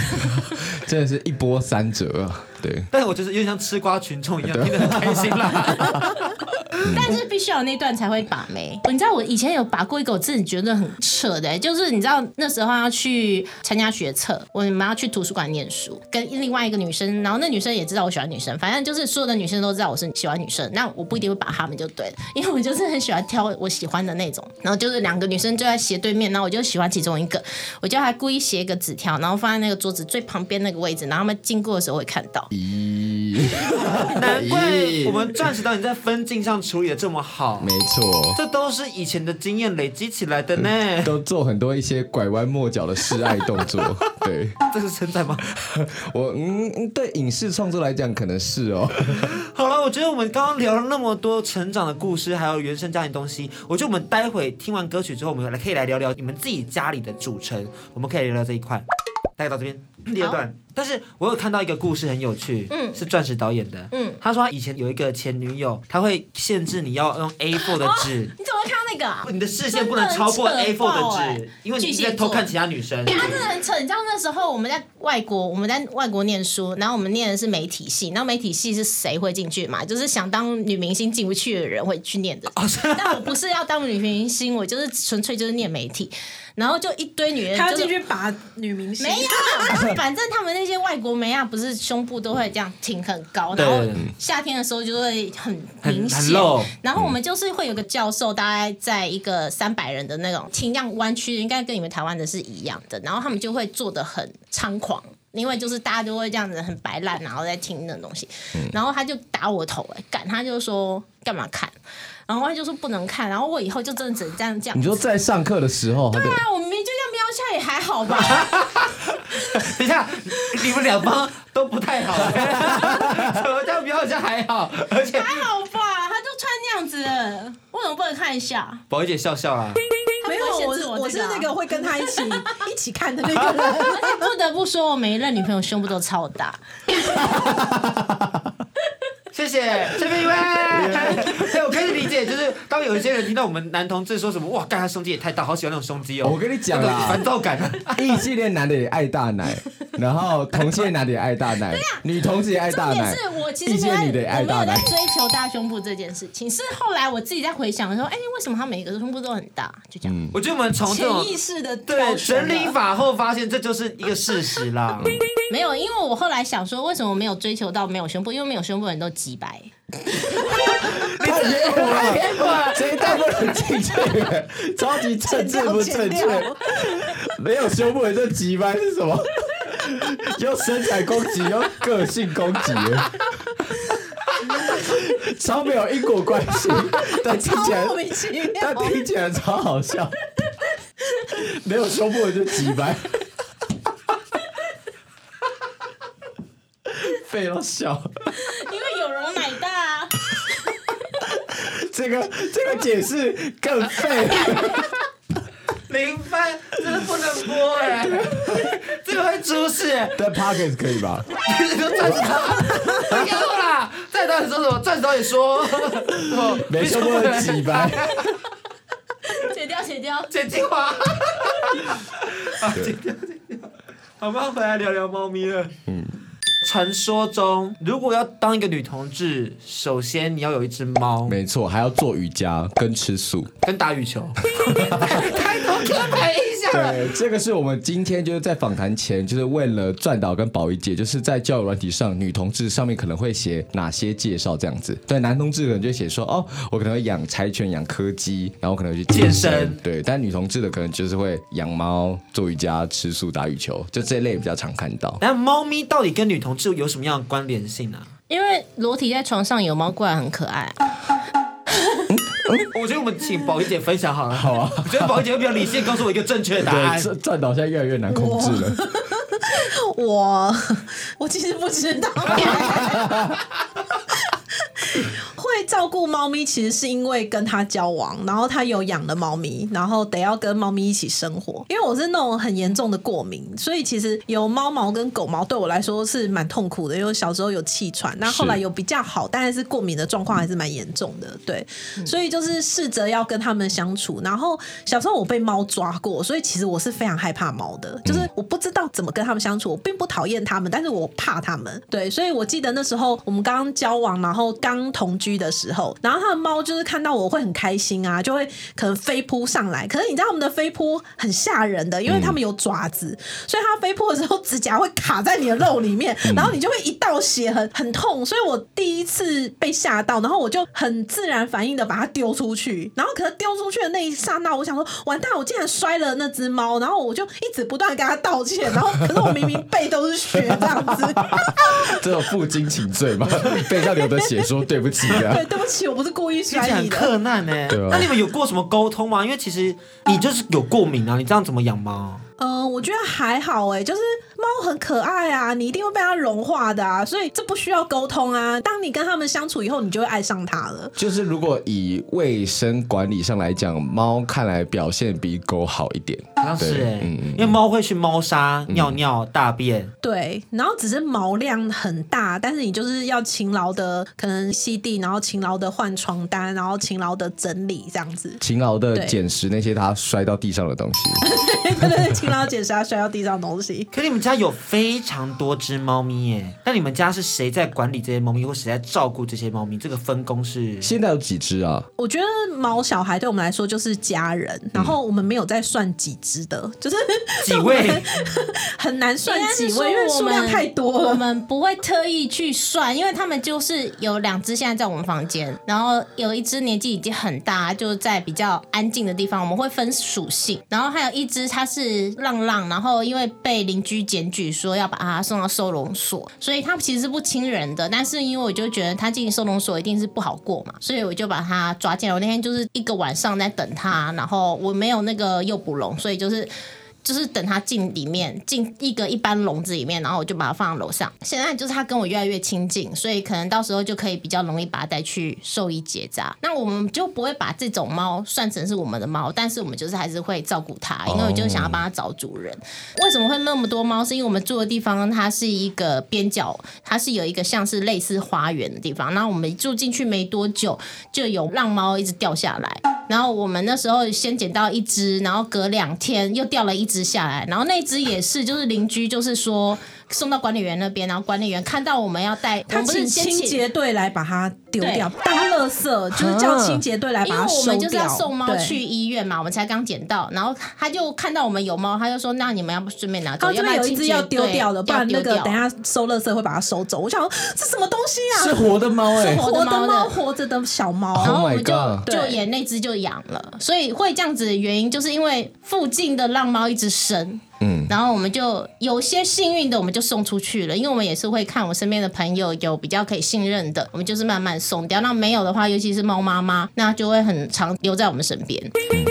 真的是一波三折啊。对，但是我觉得有点像吃瓜群众一样，听得很开心啦。但是必须有那段才会把妹。你知道我以前有把过一个，我自己觉得很扯的，就是你知道那时候要去参加学测，我们要去图书馆念书，跟另外一个女生，然后那女生也知道我喜欢女生，反正就是所有的女生都知道我是喜欢女生，那我不一定会把她们就对了，因为我就是很喜欢挑我喜欢的那种。然后就是两个女生就在斜对面，然后我就喜欢其中一个，我就还故意写一个纸条，然后放在那个桌子最旁边那个位置，然后他们经过的时候会看到。咦，难怪我们钻石导演在分镜上处理的这么好。没错，这都是以前的经验累积起来的呢。嗯、都做很多一些拐弯抹角的示爱动作。对，这是称赞吗？我嗯，对影视创作来讲，可能是哦。好了，我觉得我们刚刚聊了那么多成长的故事，还有原生家庭东西，我觉得我们待会听完歌曲之后，我们来可以来聊聊你们自己家里的组成，我们可以聊聊这一块。大概到这边第二段，但是我有看到一个故事很有趣，嗯，是钻石导演的，嗯，他说他以前有一个前女友，他会限制你要用 A4 的纸，你怎么会看到那个啊？你的视线不能超过 A4 的纸，因为你在偷看其他女生。他真的很扯，你知道那时候我们在外国，我们在外国念书，然后我们念的是媒体系，然后媒体系是谁会进去嘛？就是想当女明星进不去的人会去念的，哦但我不是要当女明星，我就是纯粹就是念媒体。然后就一堆女人，他要进去把女明星。没有，反正他们那些外国美亚，不是胸部都会这样挺很高，然后夏天的时候就会很明显。然后我们就是会有个教授，大概在一个三百人的那种挺这样弯曲，应该跟你们台湾的是一样的。然后他们就会做的很猖狂，因为就是大家都会这样子很摆烂，然后在听那种东西。然后他就打我头，哎，干，他就说干嘛看？然后他就说不能看，然后我以后就真的只能这样讲。你说在上课的时候，对啊，我明明就这样瞄一下也还好吧。等一下，你们两方都不太好。怎么这样瞄一下还好？而且还好吧，他就穿那样子，为什么不能看一下？宝仪姐笑笑啦。我是那个会跟他一起 一起看的那个人。不得不说，我每一任女朋友胸部都超大。谢谢，这边一位。哎，我可以理解，就是当有一些人听到我们男同志说什么“哇，干他胸肌也太大，好喜欢那种胸肌哦”，我跟你讲啦，烦躁感。异性恋男的也爱大奶，然后同性恋男的也爱大奶，女同志也爱大奶。是我其实我没有在追求大胸部这件事情，是后来我自己在回想的时候，哎，为什么他每个胸部都很大？就这样。我觉得我们从潜意识的对整理法后发现，这就是一个事实啦。没有，因为我后来想说，为什么没有追求到没有胸部？因为没有胸部人都几白。太偏颇了，谁带不能进去？超级政治不正确。没有胸部的就几白是什么？用身材攻击，用个性攻击，超没有因果关系，但听起来，但听起来超好笑。没有胸部的就几白。废到笑，因为有容乃大啊。这个这个解释更废。零分，真的不能播哎，这个会出事。但 Pockets 可以吧？你说钻石导演，够了，再导演说什么？钻石导演说，没说过几百。剪掉，剪掉，剪精华。啊，剪掉，剪掉。我们要回来聊聊猫咪了。嗯。传说中，如果要当一个女同志，首先你要有一只猫。没错，还要做瑜伽，跟吃素，跟打羽球。开头可以。对，这个是我们今天就是在访谈前，就是问了转导跟宝仪姐，就是在交友软体上，女同志上面可能会写哪些介绍这样子。对，男同志可能就写说，哦，我可能会养柴犬、养柯基，然后可能会去健身。健身对，但女同志的可能就是会养猫、做瑜伽、吃素、打羽球，就这一类比较常看到。那猫咪到底跟女同志有什么样的关联性呢、啊？因为裸体在床上有猫过来很可爱、啊。我觉得我们请宝仪姐分享好了。好啊，我觉得宝仪姐会比较理性，告诉我一个正确的答案。对，这战岛现在越来越难控制了。我我其实不知道。会照顾猫咪，其实是因为跟他交往，然后他有养的猫咪，然后得要跟猫咪一起生活。因为我是那种很严重的过敏，所以其实有猫毛跟狗毛对我来说是蛮痛苦的。因为小时候有气喘，那后来有比较好，但是过敏的状况还是蛮严重的。对，所以就是试着要跟他们相处。然后小时候我被猫抓过，所以其实我是非常害怕猫的，就是我不知道怎么跟他们相处。我并不讨厌他们，但是我怕他们。对，所以我记得那时候我们刚刚交往，然后刚同居的时候，然后他的猫就是看到我会很开心啊，就会可能飞扑上来。可是你知道他们的飞扑很吓人的，因为他们有爪子，所以它飞扑的时候指甲会卡在你的肉里面，然后你就会一道血很很痛。所以我第一次被吓到，然后我就很自然反应的把它丢出去。然后可是丢出去的那一刹那，我想说完蛋，我竟然摔了那只猫。然后我就一直不断跟他道歉。然后可是我明明背都是血这样子，这种负荆请罪嘛，背上流的血说对不起啊。对，对不起，我不是故意摔你的。难呢。对啊。那你们有过什么沟通吗？因为其实你就是有过敏啊，你这样怎么养猫？嗯、呃，我觉得还好哎，就是猫很可爱啊，你一定会被它融化的啊，所以这不需要沟通啊。当你跟它们相处以后，你就会爱上它了。就是如果以卫生管理上来讲，猫看来表现比狗好一点。好像是哎，嗯，因为猫会去猫砂尿尿大便。对，然后只是毛量很大，但是你就是要勤劳的可能吸地，然后勤劳的换床单，然后勤劳的整理这样子，勤劳的捡拾那些它摔到地上的东西。对对对，勤劳捡拾它摔到地上东西。可你们家有非常多只猫咪耶，那你们家是谁在管理这些猫咪，或谁在照顾这些猫咪？这个分工是？现在有几只啊？我觉得毛小孩对我们来说就是家人，然后我们没有在算几只的，就是几位 很难算几位，因为数量太多了。我们不会特意去算，因为他们就是有两只现在在我们房间，然后有一只年纪已经很大，就在比较安静的地方，我们会分属性，然后还有一只他是浪浪，然后因为被邻居检举说要把他送到收容所，所以他其实是不亲人的，但是因为我就觉得他进收容所一定是不好过嘛，所以我就把他抓进来。我那天就是一个晚上在等他，然后我没有那个诱捕笼，所以就是。就是等它进里面，进一个一般笼子里面，然后我就把它放在楼上。现在就是它跟我越来越亲近，所以可能到时候就可以比较容易把它带去兽医结扎。那我们就不会把这种猫算成是我们的猫，但是我们就是还是会照顾它，因为我就想要帮它找主人。Oh. 为什么会那么多猫？是因为我们住的地方它是一个边角，它是有一个像是类似花园的地方。然后我们住进去没多久，就有浪猫一直掉下来。然后我们那时候先捡到一只，然后隔两天又掉了一只下来，然后那只也是，就是邻居就是说。送到管理员那边，然后管理员看到我们要带，他请清洁队来把它丢掉，当垃圾，就是叫清洁队来把它收掉。因为我们就是要送猫去医院嘛，我们才刚捡到，然后他就看到我们有猫，他就说：“那你们要不顺便拿走？”因为有一只要丢掉的，不然那个等下收垃圾会把它收走。我想说这什么东西啊？是活的猫哎，活的猫，活着的小猫。然后我们就就演那只就养了，所以会这样子的原因，就是因为附近的浪猫一直生。嗯，然后我们就有些幸运的，我们就送出去了，因为我们也是会看我身边的朋友有比较可以信任的，我们就是慢慢送掉。那没有的话，尤其是猫妈妈，那就会很常留在我们身边。嗯，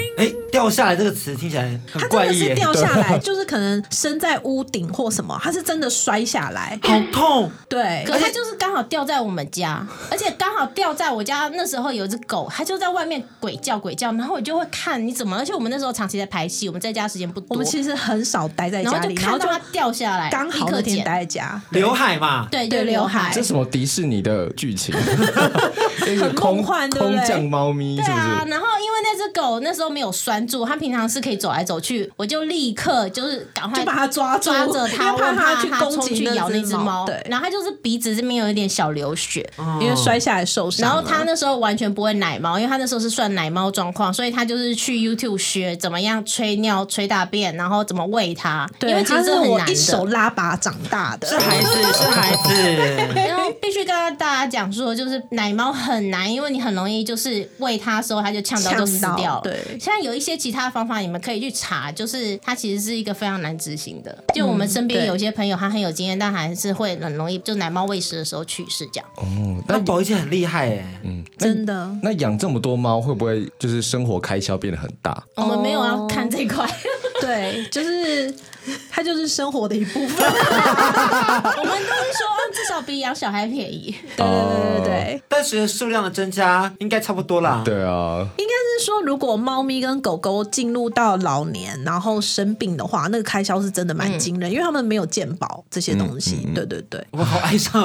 掉下来这个词听起来很怪异。它真的是掉下来，就是可能生在屋顶或什么，它是真的摔下来，好痛。对，可是它就是刚好掉在我们家，而且刚好掉在我家。那时候有一只狗，它就在外面鬼叫鬼叫，然后我就会看你怎么。而且我们那时候长期在拍戏，我们在家时间不多，我们其实很少。待在家里，然后就它掉下来，刚好那天待在家。刘海嘛，对对，刘海。这什么迪士尼的剧情？很梦幻，对不对？空降猫咪，对啊。然后因为那只狗那时候没有拴住，他平常是可以走来走去，我就立刻就是赶快就把它抓抓着它，怕他去攻击去咬那只猫。对，然后他就是鼻子这边有一点小流血，因为摔下来受伤。然后他那时候完全不会奶猫，因为他那时候是算奶猫状况，所以他就是去 YouTube 学怎么样吹尿、吹大便，然后怎么喂它。对，因为。他是我一手拉拔长大的，是孩子，是孩子。然后必须跟大家讲说，就是奶猫很难，因为你很容易就是喂它的时候，它就呛到就死掉了。对，现在有一些其他方法，你们可以去查，就是它其实是一个非常难执行的。就我们身边有些朋友，他很有经验，但还是会很容易就奶猫喂食的时候去世这样。哦，那宝仪姐很厉害哎，嗯，真的。那养这么多猫，会不会就是生活开销变得很大？我们没有要看这块。对，就是它就是生活的一部分。我们都是说，至少比养小孩便宜。对对对对对。但是数量的增加应该差不多啦。对啊。应该是说，如果猫咪跟狗狗进入到老年，然后生病的话，那个开销是真的蛮惊人，嗯、因为他们没有健保这些东西。嗯嗯、对对对。我好爱上。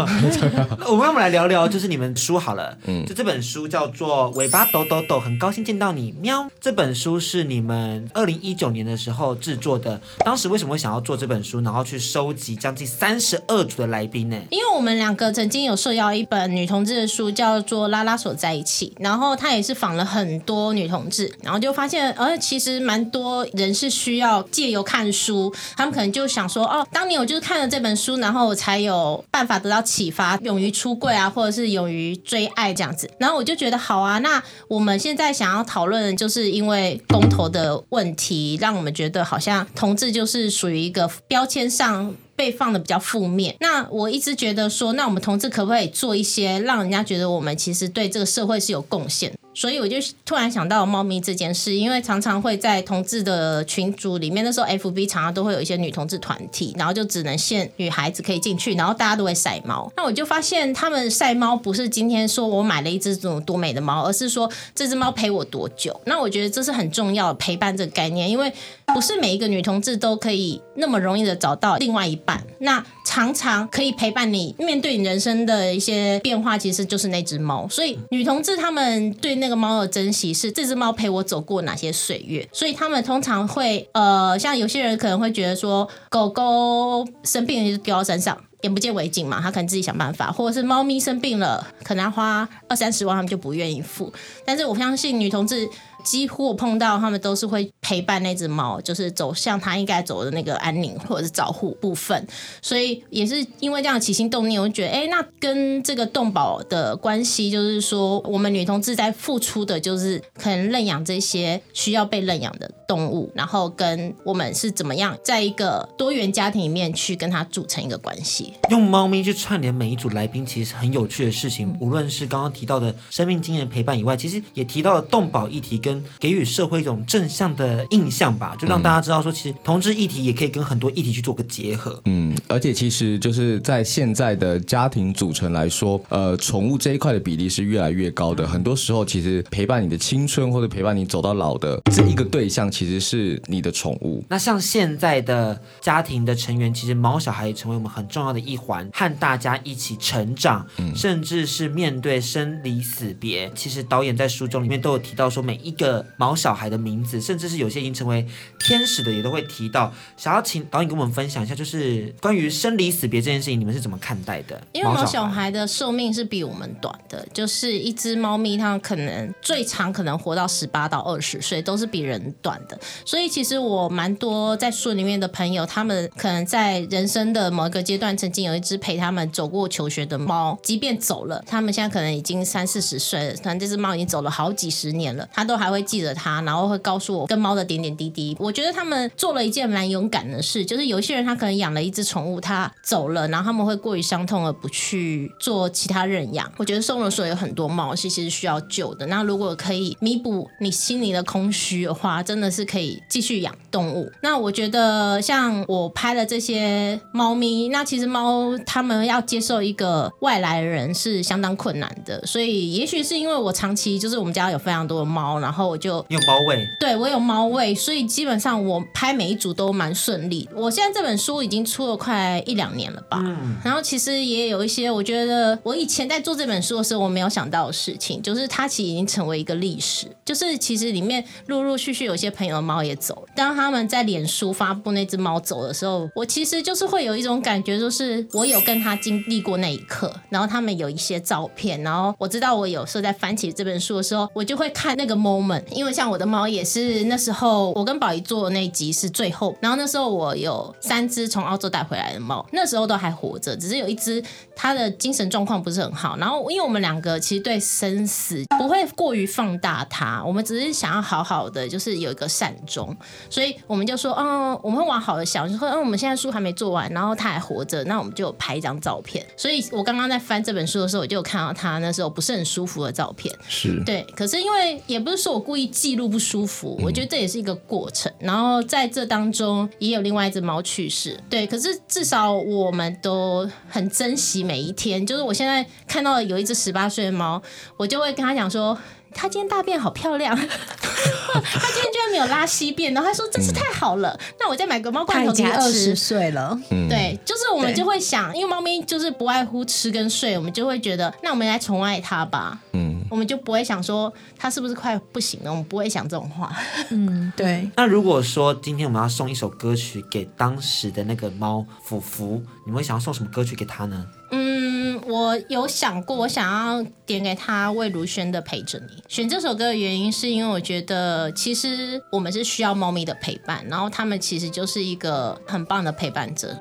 我们我们来聊聊，就是你们书好了。嗯。就这本书叫做《尾巴抖抖抖》，很高兴见到你，喵。这本书是你们二零一九年的时候。制作的，当时为什么会想要做这本书，然后去收集将近三十二组的来宾呢？因为我们两个曾经有受邀一本女同志的书，叫做《拉拉锁在一起》，然后他也是访了很多女同志，然后就发现，呃，其实蛮多人是需要借由看书，他们可能就想说，哦，当年我就是看了这本书，然后我才有办法得到启发，勇于出柜啊，或者是勇于追爱这样子。然后我就觉得好啊，那我们现在想要讨论，就是因为公投的问题，让我们觉得。好像同志就是属于一个标签上被放的比较负面。那我一直觉得说，那我们同志可不可以做一些让人家觉得我们其实对这个社会是有贡献？所以我就突然想到猫咪这件事，因为常常会在同志的群组里面，那时候 FB 常常都会有一些女同志团体，然后就只能限女孩子可以进去，然后大家都会晒猫。那我就发现他们晒猫不是今天说我买了一只这种多美的猫，而是说这只猫陪我多久。那我觉得这是很重要陪伴这个概念，因为不是每一个女同志都可以那么容易的找到另外一半。那常常可以陪伴你面对你人生的一些变化，其实就是那只猫。所以女同志他们对那个猫的珍惜是这只猫陪我走过哪些岁月。所以他们通常会呃，像有些人可能会觉得说，狗狗生病了就丢到山上，眼不见为净嘛，他可能自己想办法，或者是猫咪生病了，可能要花二三十万，他们就不愿意付。但是我相信女同志。几乎我碰到他们都是会陪伴那只猫，就是走向它应该走的那个安宁或者是照护部分，所以也是因为这样起心动念，我觉得，哎，那跟这个动保的关系，就是说我们女同志在付出的，就是可能认养这些需要被认养的动物，然后跟我们是怎么样在一个多元家庭里面去跟它组成一个关系。用猫咪去串联每一组来宾，其实很有趣的事情。无论是刚刚提到的生命经验陪伴以外，其实也提到了动保议题跟。给予社会一种正向的印象吧，就让大家知道说，其实同志议题也可以跟很多议题去做个结合。嗯，而且其实就是在现在的家庭组成来说，呃，宠物这一块的比例是越来越高的。很多时候，其实陪伴你的青春或者陪伴你走到老的这一个对象，其实是你的宠物。那像现在的家庭的成员，其实毛小孩也成为我们很重要的一环，和大家一起成长，嗯，甚至是面对生离死别。其实导演在书中里面都有提到说，每一个。的毛小孩的名字，甚至是有些已经成为天使的，也都会提到。想要请导演跟我们分享一下，就是关于生离死别这件事情，你们是怎么看待的？因为毛小孩的寿命是比我们短的，就是一只猫咪，它可能最长可能活到十八到二十岁，都是比人短的。所以其实我蛮多在书里面的朋友，他们可能在人生的某一个阶段，曾经有一只陪他们走过求学的猫，即便走了，他们现在可能已经三四十岁了，可能这只猫已经走了好几十年了，它都还会。记得他，然后会告诉我跟猫的点点滴滴。我觉得他们做了一件蛮勇敢的事，就是有些人他可能养了一只宠物，他走了，然后他们会过于伤痛而不去做其他认养。我觉得收容所有很多猫是其实需要救的。那如果可以弥补你心里的空虚的话，真的是可以继续养动物。那我觉得像我拍的这些猫咪，那其实猫他们要接受一个外来人是相当困难的。所以也许是因为我长期就是我们家有非常多的猫，然后。我就有猫味，对，我有猫味，所以基本上我拍每一组都蛮顺利。我现在这本书已经出了快一两年了吧，嗯，然后其实也有一些我觉得我以前在做这本书的时候我没有想到的事情，就是它其实已经成为一个历史。就是其实里面陆陆续续有些朋友的猫也走。当他们在脸书发布那只猫走的时候，我其实就是会有一种感觉，就是我有跟他经历过那一刻，然后他们有一些照片，然后我知道我有时候在翻起这本书的时候，我就会看那个 moment，因为像我的猫也是那时候我跟宝仪做的那一集是最后，然后那时候我有三只从澳洲带回来的猫，那时候都还活着，只是有一只它的精神状况不是很好，然后因为我们两个其实对生死不会过于放大它，我们只是想要好好的就是有一个善终，所以我们就说，嗯，我们会往好的想，就说，嗯，我们现在书还没做完，然后它还活着，那我们就拍一张照片。所以我刚刚在翻这本书的时候，我就有看到它那时候不是很舒服的照片，是对，可是因为也不是说我故意记录不舒服，我觉得这也是一个过程。然后在这当中也有另外一只猫去世，对，可是至少我们都很珍惜每一天。就是我现在看到有一只十八岁的猫，我就会跟他讲说。他今天大便好漂亮，他今天居然没有拉稀便，然后他说真是太好了，嗯、那我再买个猫罐头给他吃。二十。岁了，对，就是我们就会想，因为猫咪就是不外乎吃跟睡，我们就会觉得，那我们来宠爱它吧，嗯，我们就不会想说它是不是快不行了，我们不会想这种话，嗯，对。那如果说今天我们要送一首歌曲给当时的那个猫福福，你们会想要送什么歌曲给他呢？嗯，我有想过，我想要点给他魏如萱的《陪着你》。选这首歌的原因是因为我觉得，其实我们是需要猫咪的陪伴，然后他们其实就是一个很棒的陪伴者。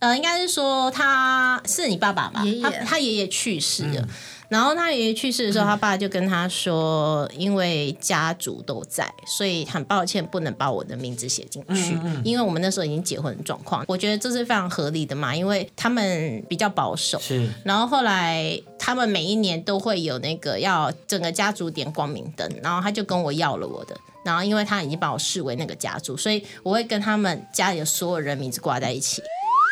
呃，应该是说他是你爸爸吧？他他爷爷去世了。嗯然后他爷爷去世的时候，他爸就跟他说：“因为家族都在，所以很抱歉不能把我的名字写进去。因为我们那时候已经结婚的状况，我觉得这是非常合理的嘛，因为他们比较保守。是。然后后来他们每一年都会有那个要整个家族点光明灯，然后他就跟我要了我的。然后因为他已经把我视为那个家族，所以我会跟他们家里的所有人名字挂在一起。”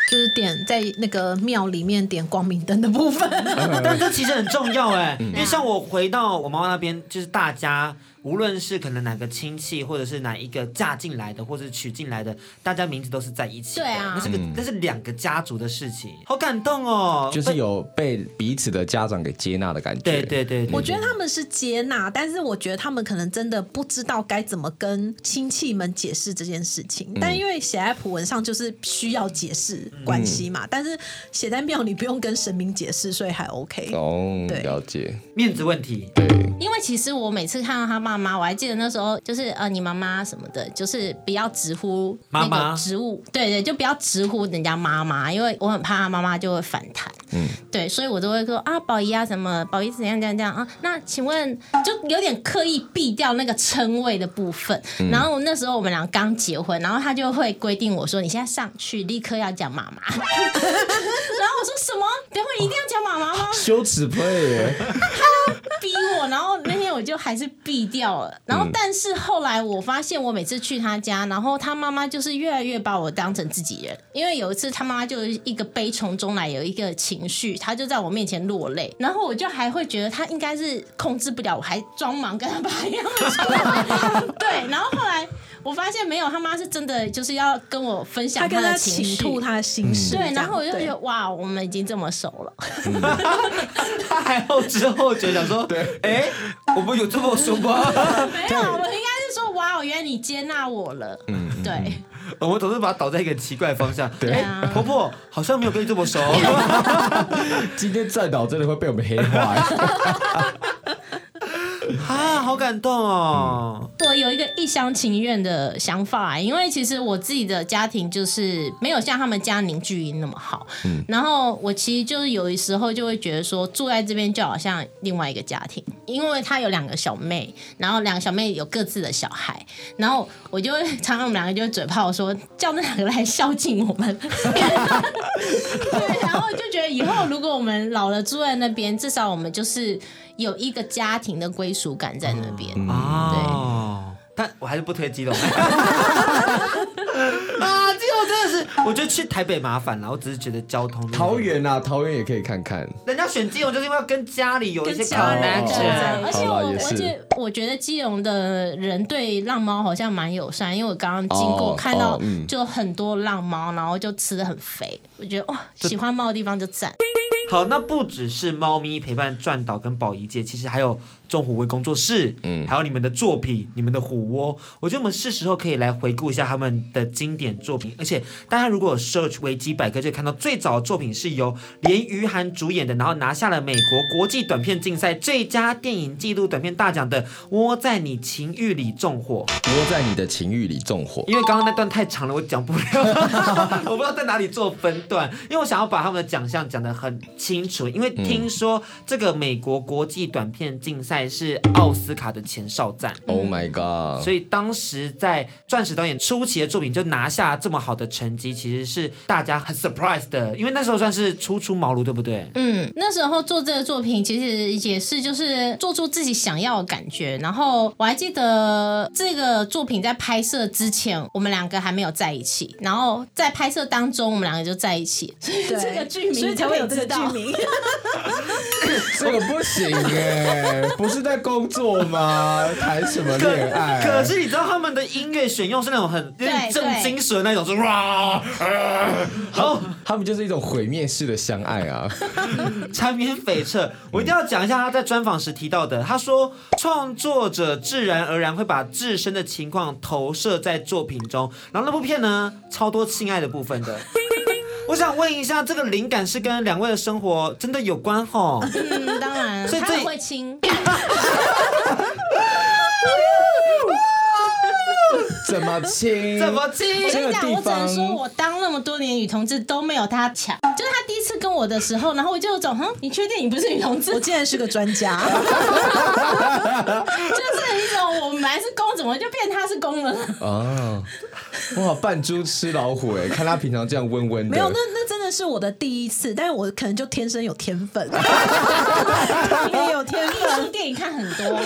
就是点在那个庙里面点光明灯的部分，但这其实很重要哎，因为像我回到我妈妈那边，就是大家。无论是可能哪个亲戚，或者是哪一个嫁进来的，或者是娶进来的，大家名字都是在一起的。对啊，那是个那是两个家族的事情，好感动哦。就是有被彼此的家长给接纳的感觉。对对对，对，我觉得他们是接纳，但是我觉得他们可能真的不知道该怎么跟亲戚们解释这件事情。嗯、但因为写在普文上就是需要解释关系嘛，嗯、但是写在庙里不用跟神明解释，所以还 OK。哦，了解。面子问题。对。因为其实我每次看到他妈妈，我还记得那时候就是呃，你妈妈什么的，就是不要直呼那个职务，妈妈对对，就不要直呼人家妈妈，因为我很怕他妈妈就会反弹。嗯，对，所以我都会说啊，宝仪啊，什么宝仪怎样怎样这样啊？那请问，就有点刻意避掉那个称谓的部分。嗯、然后那时候我们俩刚结婚，然后他就会规定我说，你现在上去立刻要讲妈妈。然后我说什么？等会一定要讲妈妈吗？羞耻 play 耶。逼我，然后那天我就还是避掉了。然后，但是后来我发现，我每次去他家，然后他妈妈就是越来越把我当成自己人。因为有一次，他妈妈就是一个悲从中来，有一个情绪，他就在我面前落泪。然后我就还会觉得他应该是控制不了，我还装忙跟他爸一样。对，然后后来。我发现没有，他妈是真的就是要跟我分享他的情绪，吐他的心事。对，然后我就觉得哇，我们已经这么熟了。他还后知后觉想说，对，哎，我们有这么熟吗？没有，我应该是说哇，原来你接纳我了。嗯，对。我们总是把它导在一个奇怪的方向。对啊，婆婆好像没有跟你这么熟。今天再导真的会被我们黑化。啊，好感动哦！对有一个一厢情愿的想法，因为其实我自己的家庭就是没有像他们家凝聚力那么好。嗯，然后我其实就是有的时候就会觉得说，住在这边就好像另外一个家庭，因为他有两个小妹，然后两个小妹有各自的小孩，然后我就会常常我们两个就会嘴炮说，叫那两个来孝敬我们。对，然后就觉得以后如果我们老了住在那边，至少我们就是。有一个家庭的归属感在那边，嗯、对，但我还是不推基隆。啊，基隆真的是，我觉得去台北麻烦了，我只是觉得交通。桃园啊，桃园也可以看看。人家选基隆就是因为要跟家里有一些 connection。而且我，而且我觉得基隆的人对浪猫好像蛮友善，因为我刚刚经过看到就很多浪猫，然后就吃的很肥，我觉得哇，喜欢猫的地方就赞。好，那不只是猫咪陪伴转岛跟宝仪姐，其实还有。中虎威工作室，嗯，还有你们的作品，你们的虎窝，我觉得我们是时候可以来回顾一下他们的经典作品。而且大家如果有 search 维基百科，就看到最早的作品是由连于涵主演的，然后拿下了美国国际短片竞赛最佳电影纪录短片大奖的《窝在你情欲里纵火》。窝在你的情欲里纵火。因为刚刚那段太长了，我讲不了，我不知道在哪里做分段，因为我想要把他们的奖项讲得很清楚。因为听说这个美国国际短片竞赛。还是奥斯卡的前哨战，Oh my god！所以当时在钻石导演初期的作品就拿下这么好的成绩，其实是大家很 surprise 的，因为那时候算是初出茅庐，对不对？嗯，那时候做这个作品其实也是就是做出自己想要的感觉。然后我还记得这个作品在拍摄之前，我们两个还没有在一起，然后在拍摄当中，我们两个就在一起。对，这个剧名，所以才会有这个剧名。这个不行哎，不是在工作吗？谈什么恋爱？可是你知道他们的音乐选用是那种很正金属的那种，是哇，好，他们就是一种毁灭式的相爱啊，缠绵悱恻。我一定要讲一下他在专访时提到的，他说创作者自然而然会把自身的情况投射在作品中，然后那部片呢，超多性爱的部分的。我想问一下，这个灵感是跟两位的生活真的有关吼？嗯，当然，所以这会亲。怎么亲？怎么亲？我跟你讲，我只能说我当那么多年女同志都没有他强。就是他第一次跟我的时候，然后我就有种，哼，你确定你不是女同志？我竟然是个专家。就是一种，我们本来是公，怎么就变他是公了？哦，哇，扮猪吃老虎哎！看他平常这样温温的，没有，那那真的是我的第一次，但是我可能就天生有天分，也有天分，电影看很多。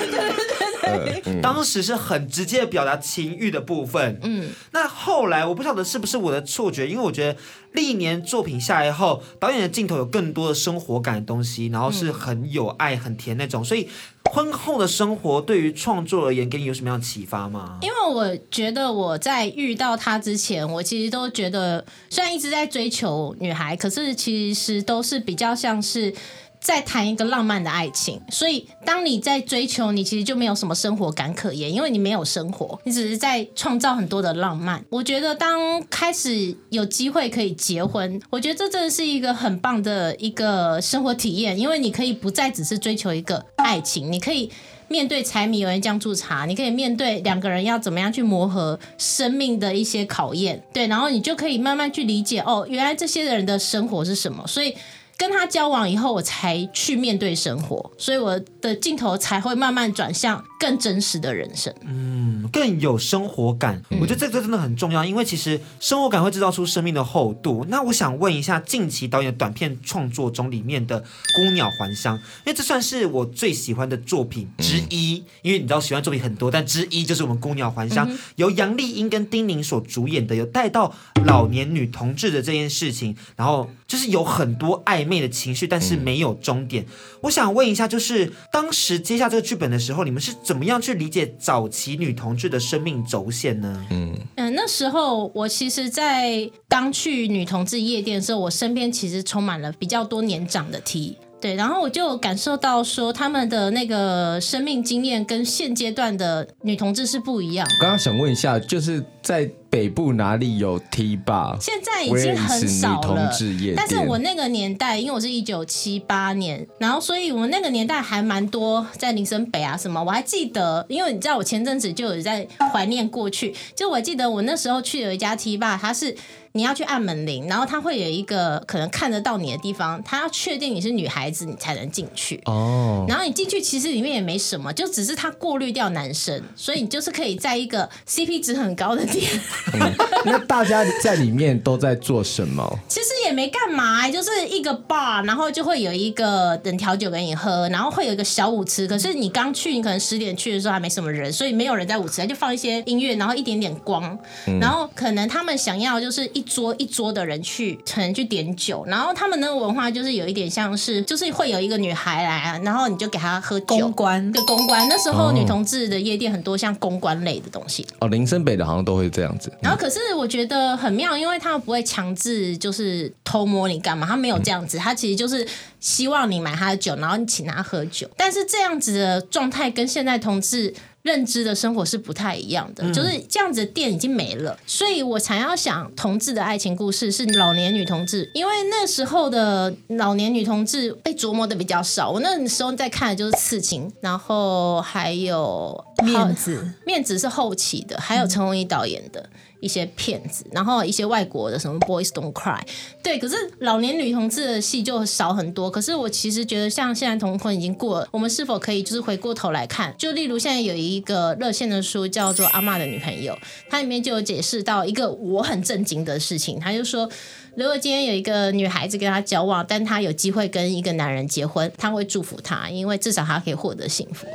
对，嗯、当时是很直接的表达情欲的部分。嗯，那后来我不晓得是不是我的错觉，因为我觉得历年作品下来后，导演的镜头有更多的生活感的东西，然后是很有爱、很甜那种。所以婚后的生活对于创作而言，给你有什么样的启发吗？因为我觉得我在遇到他之前，我其实都觉得，虽然一直在追求女孩，可是其实都是比较像是。在谈一个浪漫的爱情，所以当你在追求，你其实就没有什么生活感可言，因为你没有生活，你只是在创造很多的浪漫。我觉得当开始有机会可以结婚，我觉得这真的是一个很棒的一个生活体验，因为你可以不再只是追求一个爱情，你可以面对柴米油盐酱醋茶，你可以面对两个人要怎么样去磨合生命的一些考验，对，然后你就可以慢慢去理解，哦，原来这些人的生活是什么，所以。跟他交往以后，我才去面对生活，所以我的镜头才会慢慢转向更真实的人生。嗯，更有生活感。我觉得这个真的很重要，因为其实生活感会制造出生命的厚度。那我想问一下，近期导演的短片创作中里面的《孤鸟还乡》，因为这算是我最喜欢的作品之一。因为你知道喜欢作品很多，但之一就是我们《孤鸟还乡》，由杨丽英跟丁宁所主演的，有带到老年女同志的这件事情，然后就是有很多暧昧。的情绪，但是没有终点。嗯、我想问一下，就是当时接下这个剧本的时候，你们是怎么样去理解早期女同志的生命轴线呢？嗯嗯，那时候我其实，在刚去女同志夜店的时候，我身边其实充满了比较多年长的 T，对，然后我就感受到说，他们的那个生命经验跟现阶段的女同志是不一样。刚刚想问一下，就是在。北部哪里有 T 吧？现在已经很少了。但是我那个年代，因为我是一九七八年，然后所以我那个年代还蛮多在林森北啊什么。我还记得，因为你知道，我前阵子就有在怀念过去。就我记得我那时候去有一家 T 吧，它是你要去按门铃，然后他会有一个可能看得到你的地方，他要确定你是女孩子，你才能进去。哦。然后你进去，其实里面也没什么，就只是他过滤掉男生，所以你就是可以在一个 CP 值很高的点。嗯、那大家在里面都在做什么？其实也没干嘛，就是一个 bar，然后就会有一个等调酒给你喝，然后会有一个小舞池。可是你刚去，你可能十点去的时候还没什么人，所以没有人在舞池，就放一些音乐，然后一点点光，嗯、然后可能他们想要就是一一桌一桌的人去，可能去点酒，然后他们那个文化就是有一点像是，就是会有一个女孩来啊，然后你就给她喝酒，公关对公关。那时候女同志的夜店很多像公关类的东西。哦，林森北的好像都会这样子。然后可是我觉得很妙，因为他们不会强制就是偷摸你干嘛，他没有这样子，他其实就是希望你买他的酒，然后你请他喝酒。但是这样子的状态跟现在同志认知的生活是不太一样的，嗯、就是这样子的店已经没了，所以我才要想同志的爱情故事是老年女同志，因为那时候的老年女同志被琢磨的比较少。我那时候在看的就是刺青，然后还有面子，面子是后期的，还有陈鸿仪导演的。嗯一些骗子，然后一些外国的什么 Boys Don't Cry，对，可是老年女同志的戏就少很多。可是我其实觉得，像现在同婚已经过了，我们是否可以就是回过头来看？就例如现在有一个热线的书叫做《阿嬷的女朋友》，它里面就有解释到一个我很震惊的事情。他就说，如果今天有一个女孩子跟他交往，但她有机会跟一个男人结婚，他会祝福她，因为至少她可以获得幸福。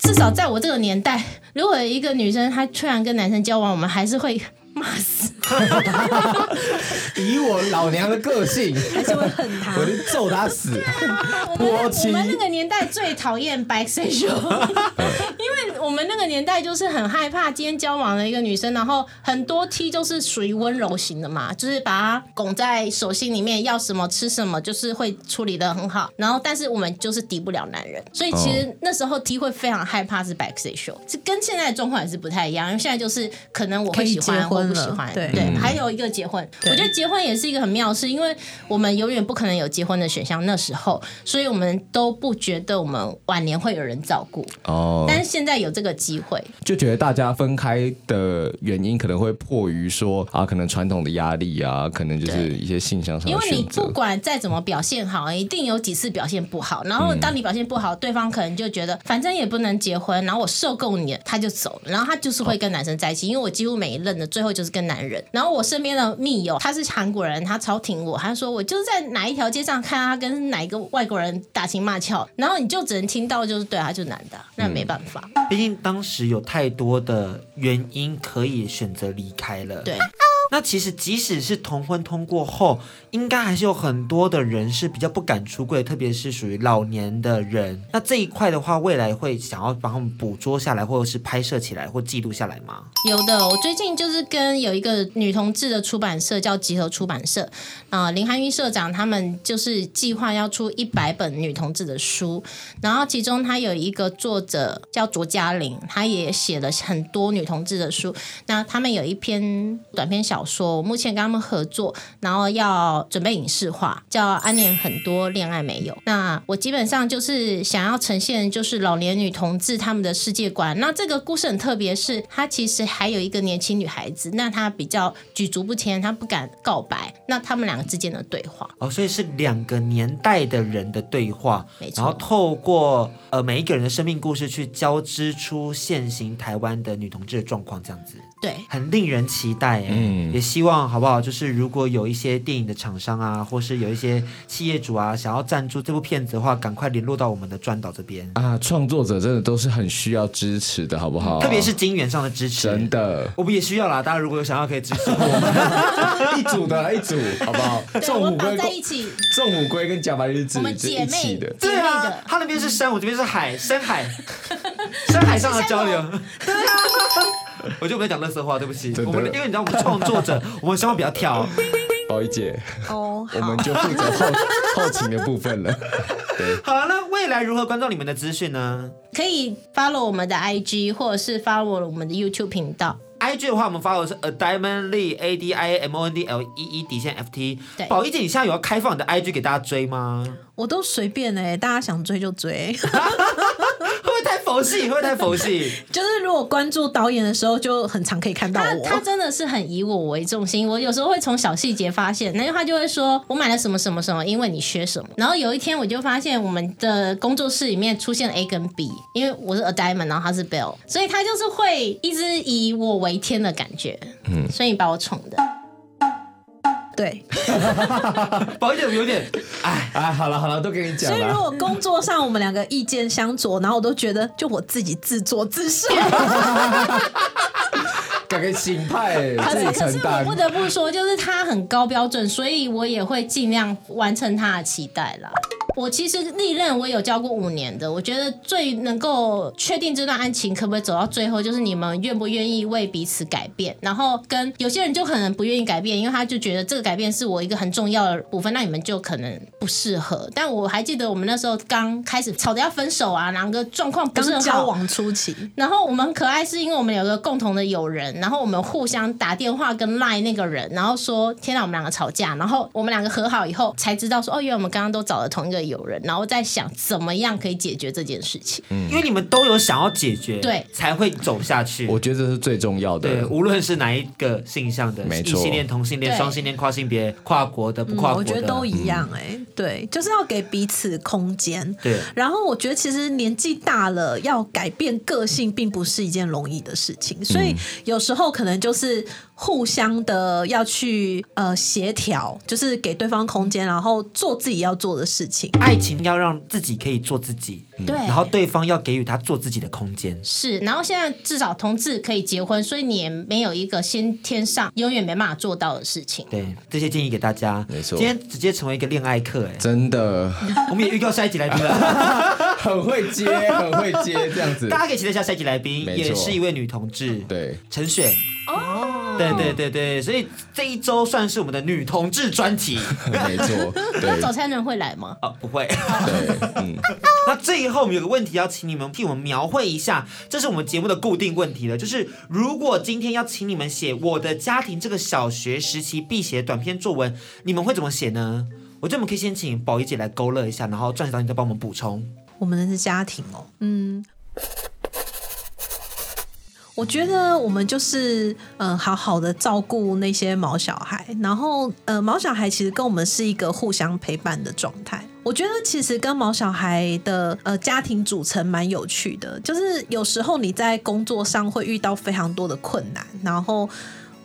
至少在我这个年代，如果一个女生她突然跟男生交往，我们还是会。骂死！以我老娘的个性，还是会恨他，我就揍他死。我们我们那个年代最讨厌 bisexual，因为我们那个年代就是很害怕今天交往了一个女生，然后很多 T 就是属于温柔型的嘛，就是把她拱在手心里面，要什么吃什么，就是会处理的很好。然后但是我们就是敌不了男人，所以其实那时候 T 会非常害怕是 bisexual，这跟现在的状况也是不太一样，因为现在就是可能我会喜欢。不喜欢，对对，还有一个结婚，我觉得结婚也是一个很妙事，因为我们永远不可能有结婚的选项，那时候，所以我们都不觉得我们晚年会有人照顾哦。但是现在有这个机会，就觉得大家分开的原因可能会迫于说啊，可能传统的压力啊，可能就是一些性向上的。因为你不管再怎么表现好，一定有几次表现不好，然后当你表现不好，对方可能就觉得反正也不能结婚，然后我受够你，他就走了，然后他就是会跟男生在一起，因为我几乎每一任的最后就是跟男人，然后我身边的密友他是韩国人，他超挺我，他说我就是在哪一条街上看他跟哪一个外国人打情骂俏，然后你就只能听到就是对他就是男的，那没办法，毕竟当时有太多的原因可以选择离开了。对。那其实即使是同婚通过后，应该还是有很多的人是比较不敢出柜，特别是属于老年的人。那这一块的话，未来会想要把他们捕捉下来，或者是拍摄起来，或记录下来吗？有的，我最近就是跟有一个女同志的出版社叫集合出版社，啊、林涵玉社长他们就是计划要出一百本女同志的书，然后其中他有一个作者叫卓嘉玲，他也写了很多女同志的书。那他们有一篇短篇小。说我目前跟他们合作，然后要准备影视化，叫《暗恋很多，恋爱没有》。那我基本上就是想要呈现，就是老年女同志他们的世界观。那这个故事很特别，是她其实还有一个年轻女孩子，那她比较举足不前，她不敢告白。那他们两个之间的对话，哦，所以是两个年代的人的对话，没错。然后透过呃每一个人的生命故事去交织出现行台湾的女同志的状况，这样子，对，很令人期待哎。嗯。也希望好不好？就是如果有一些电影的厂商啊，或是有一些企业主啊，想要赞助这部片子的话，赶快联络到我们的专导这边啊！创作者真的都是很需要支持的，好不好？特别是金源上的支持，真的，我们也需要啦。大家如果有想要可以支持我们 一组的，一组好不好？众虎龟在一起，众虎龟跟甲板日子我们姐妹的，对啊，他那边是山，我这边是海，深海，深海上的交流，对啊。我就没讲乐色话，对不起。我们因为你知道，我们创作者，我们想法比较跳。宝仪姐，哦，我们就负责后后勤的部分了。对，好了，那未来如何关注你们的资讯呢？可以 follow 我们的 IG，或者是 follow 我们的 YouTube 频道。IG 的话，我们 follow 的是 A Diamond Lee A D I M O N D L E E 底线 F T。对，宝仪姐，你现在有要开放你的 IG 给大家追吗？我都随便哎、欸，大家想追就追。佛系会不太佛系？就是如果关注导演的时候，就很常可以看到我。他，他真的是很以我为重心。我有时候会从小细节发现，那他就会说：“我买了什么什么什么，因为你缺什么。”然后有一天我就发现我们的工作室里面出现了 A 跟 B，因为我是 A Diamond，然后他是 Bell，所以他就是会一直以我为天的感觉。嗯，所以你把我宠的。对，保险有点，哎哎，好了好了，都给你讲。所以如果工作上我们两个意见相左，然后我都觉得就我自己自作自受。改个新派，可是自己承担可是我不。得不说，就是他很高标准，所以我也会尽量完成他的期待啦。我其实历任我有交过五年的，我觉得最能够确定这段爱情可不可以走到最后，就是你们愿不愿意为彼此改变。然后跟有些人就可能不愿意改变，因为他就觉得这个改变是我一个很重要的部分，那你们就可能不适合。但我还记得我们那时候刚开始吵着要分手啊，两个状况不是很好交往初期，然后我们可爱，是因为我们有个共同的友人，然后我们互相打电话跟赖那个人，然后说天哪，我们两个吵架，然后我们两个和好以后才知道说哦，原来我们刚刚都找了同一个友人，然后在想怎么样可以解决这件事情。嗯。因为你们都有想要解决，对。才会走下去。我觉得这是最重要的。对，无论是哪一个性向的，没错。异性恋、同性恋、对。双性恋、跨性别、跨国的、不嗯跨国的，我觉得都一样哎、对，就是要给彼此空间。对。然后我觉得其实年纪大了，要改变个性并不是一件容易的事情，所以有时候可能就是互相的要去呃协调，就是给对方空间，然后做自己要做的事情。爱情要让自己可以做自己，对然后对方要给予他做自己的空间。是，然后现在至少同志可以结婚，所以你也没有一个先天上永远没办法做到的事情。对，这些建议给大家。没错今天直接成为一个恋爱课，哎，真的 我们也预告下一集来宾了，很会接，很会接，这样子。大家可以期待一下下一集来宾，也是一位女同志，对，陈雪。哦，对对对对，所以这一周算是我们的女同志专题。没错，对，那早餐人会来吗？哦，不会。对，嗯，那最后我们有个问题要请你们替我们描绘一下，这是我们节目的固定问题了，就是如果今天要请你们写我的家庭这个小学时期必写短篇作文，你们会怎么写呢？我觉得我们可以先请宝仪姐来勾勒一下，然后钻石导演再帮我们补充。我们的是家庭哦，嗯，我觉得我们就是嗯，好好的照顾那些毛小孩，然后呃，毛小孩其实跟我们是一个互相陪伴的状态。我觉得其实跟毛小孩的呃家庭组成蛮有趣的，就是有时候你在工作上会遇到非常多的困难，然后。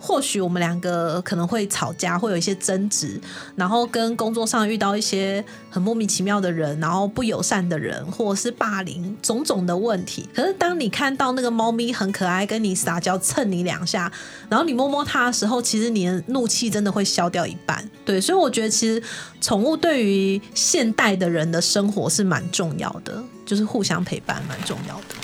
或许我们两个可能会吵架，会有一些争执，然后跟工作上遇到一些很莫名其妙的人，然后不友善的人，或者是霸凌，种种的问题。可是当你看到那个猫咪很可爱，跟你撒娇蹭你两下，然后你摸摸它的时候，其实你的怒气真的会消掉一半。对，所以我觉得其实宠物对于现代的人的生活是蛮重要的，就是互相陪伴蛮重要的。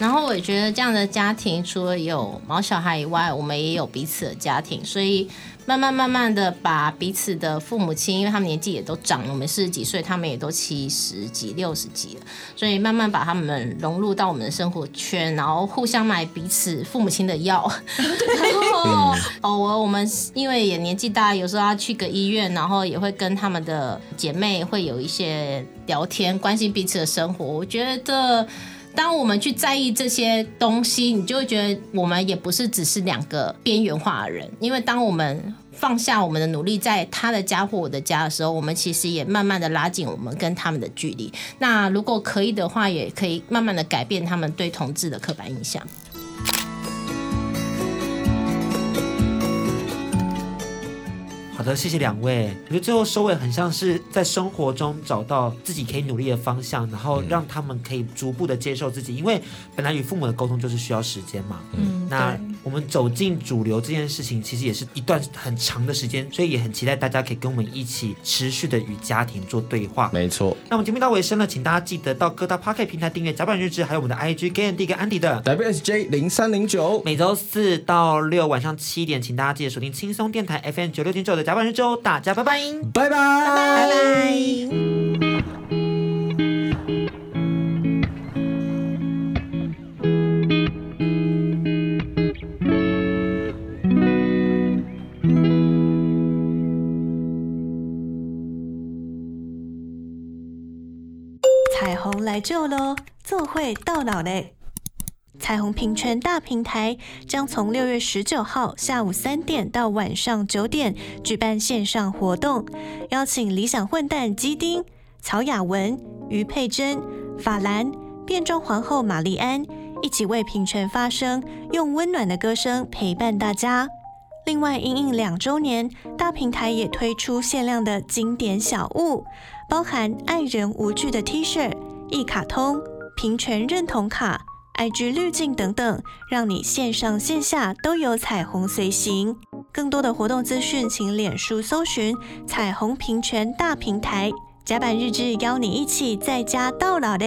然后我也觉得这样的家庭，除了有毛小孩以外，我们也有彼此的家庭，所以慢慢慢慢的把彼此的父母亲，因为他们年纪也都长了，我们四十几岁，他们也都七十几、六十几了，所以慢慢把他们融入到我们的生活圈，然后互相买彼此父母亲的药，然后偶尔我们因为也年纪大，有时候要去个医院，然后也会跟他们的姐妹会有一些聊天，关心彼此的生活。我觉得。当我们去在意这些东西，你就会觉得我们也不是只是两个边缘化的人。因为当我们放下我们的努力，在他的家或我的家的时候，我们其实也慢慢的拉近我们跟他们的距离。那如果可以的话，也可以慢慢的改变他们对同志的刻板印象。好的，谢谢两位。我觉得最后收尾很像是在生活中找到自己可以努力的方向，然后让他们可以逐步的接受自己。因为本来与父母的沟通就是需要时间嘛。嗯，那我们走进主流这件事情，其实也是一段很长的时间，所以也很期待大家可以跟我们一起持续的与家庭做对话。没错。那我们节目到尾声了，请大家记得到各大 Podcast 平台订阅《甲板日志》，还有我们的 IG Gay Andy 跟安迪的。WSJ 零三零九，每周四到六晚上七点，请大家记得锁定轻松电台 FM 九六点九的甲板日志哦。大家拜拜，拜拜，拜拜。彩虹来救喽！做会到老嘞！彩虹平权大平台将从六月十九号下午三点到晚上九点举办线上活动，邀请理想混蛋基丁、曹雅文、于佩珍、法兰、变装皇后玛丽安一起为平权发声，用温暖的歌声陪伴大家。另外，因应两周年，大平台也推出限量的经典小物，包含爱人无惧的 T 恤、一卡通、平权认同卡。IG 滤镜等等，让你线上线下都有彩虹随行。更多的活动资讯，请脸书搜寻“彩虹平权大平台”。甲板日志邀你一起在家到老的。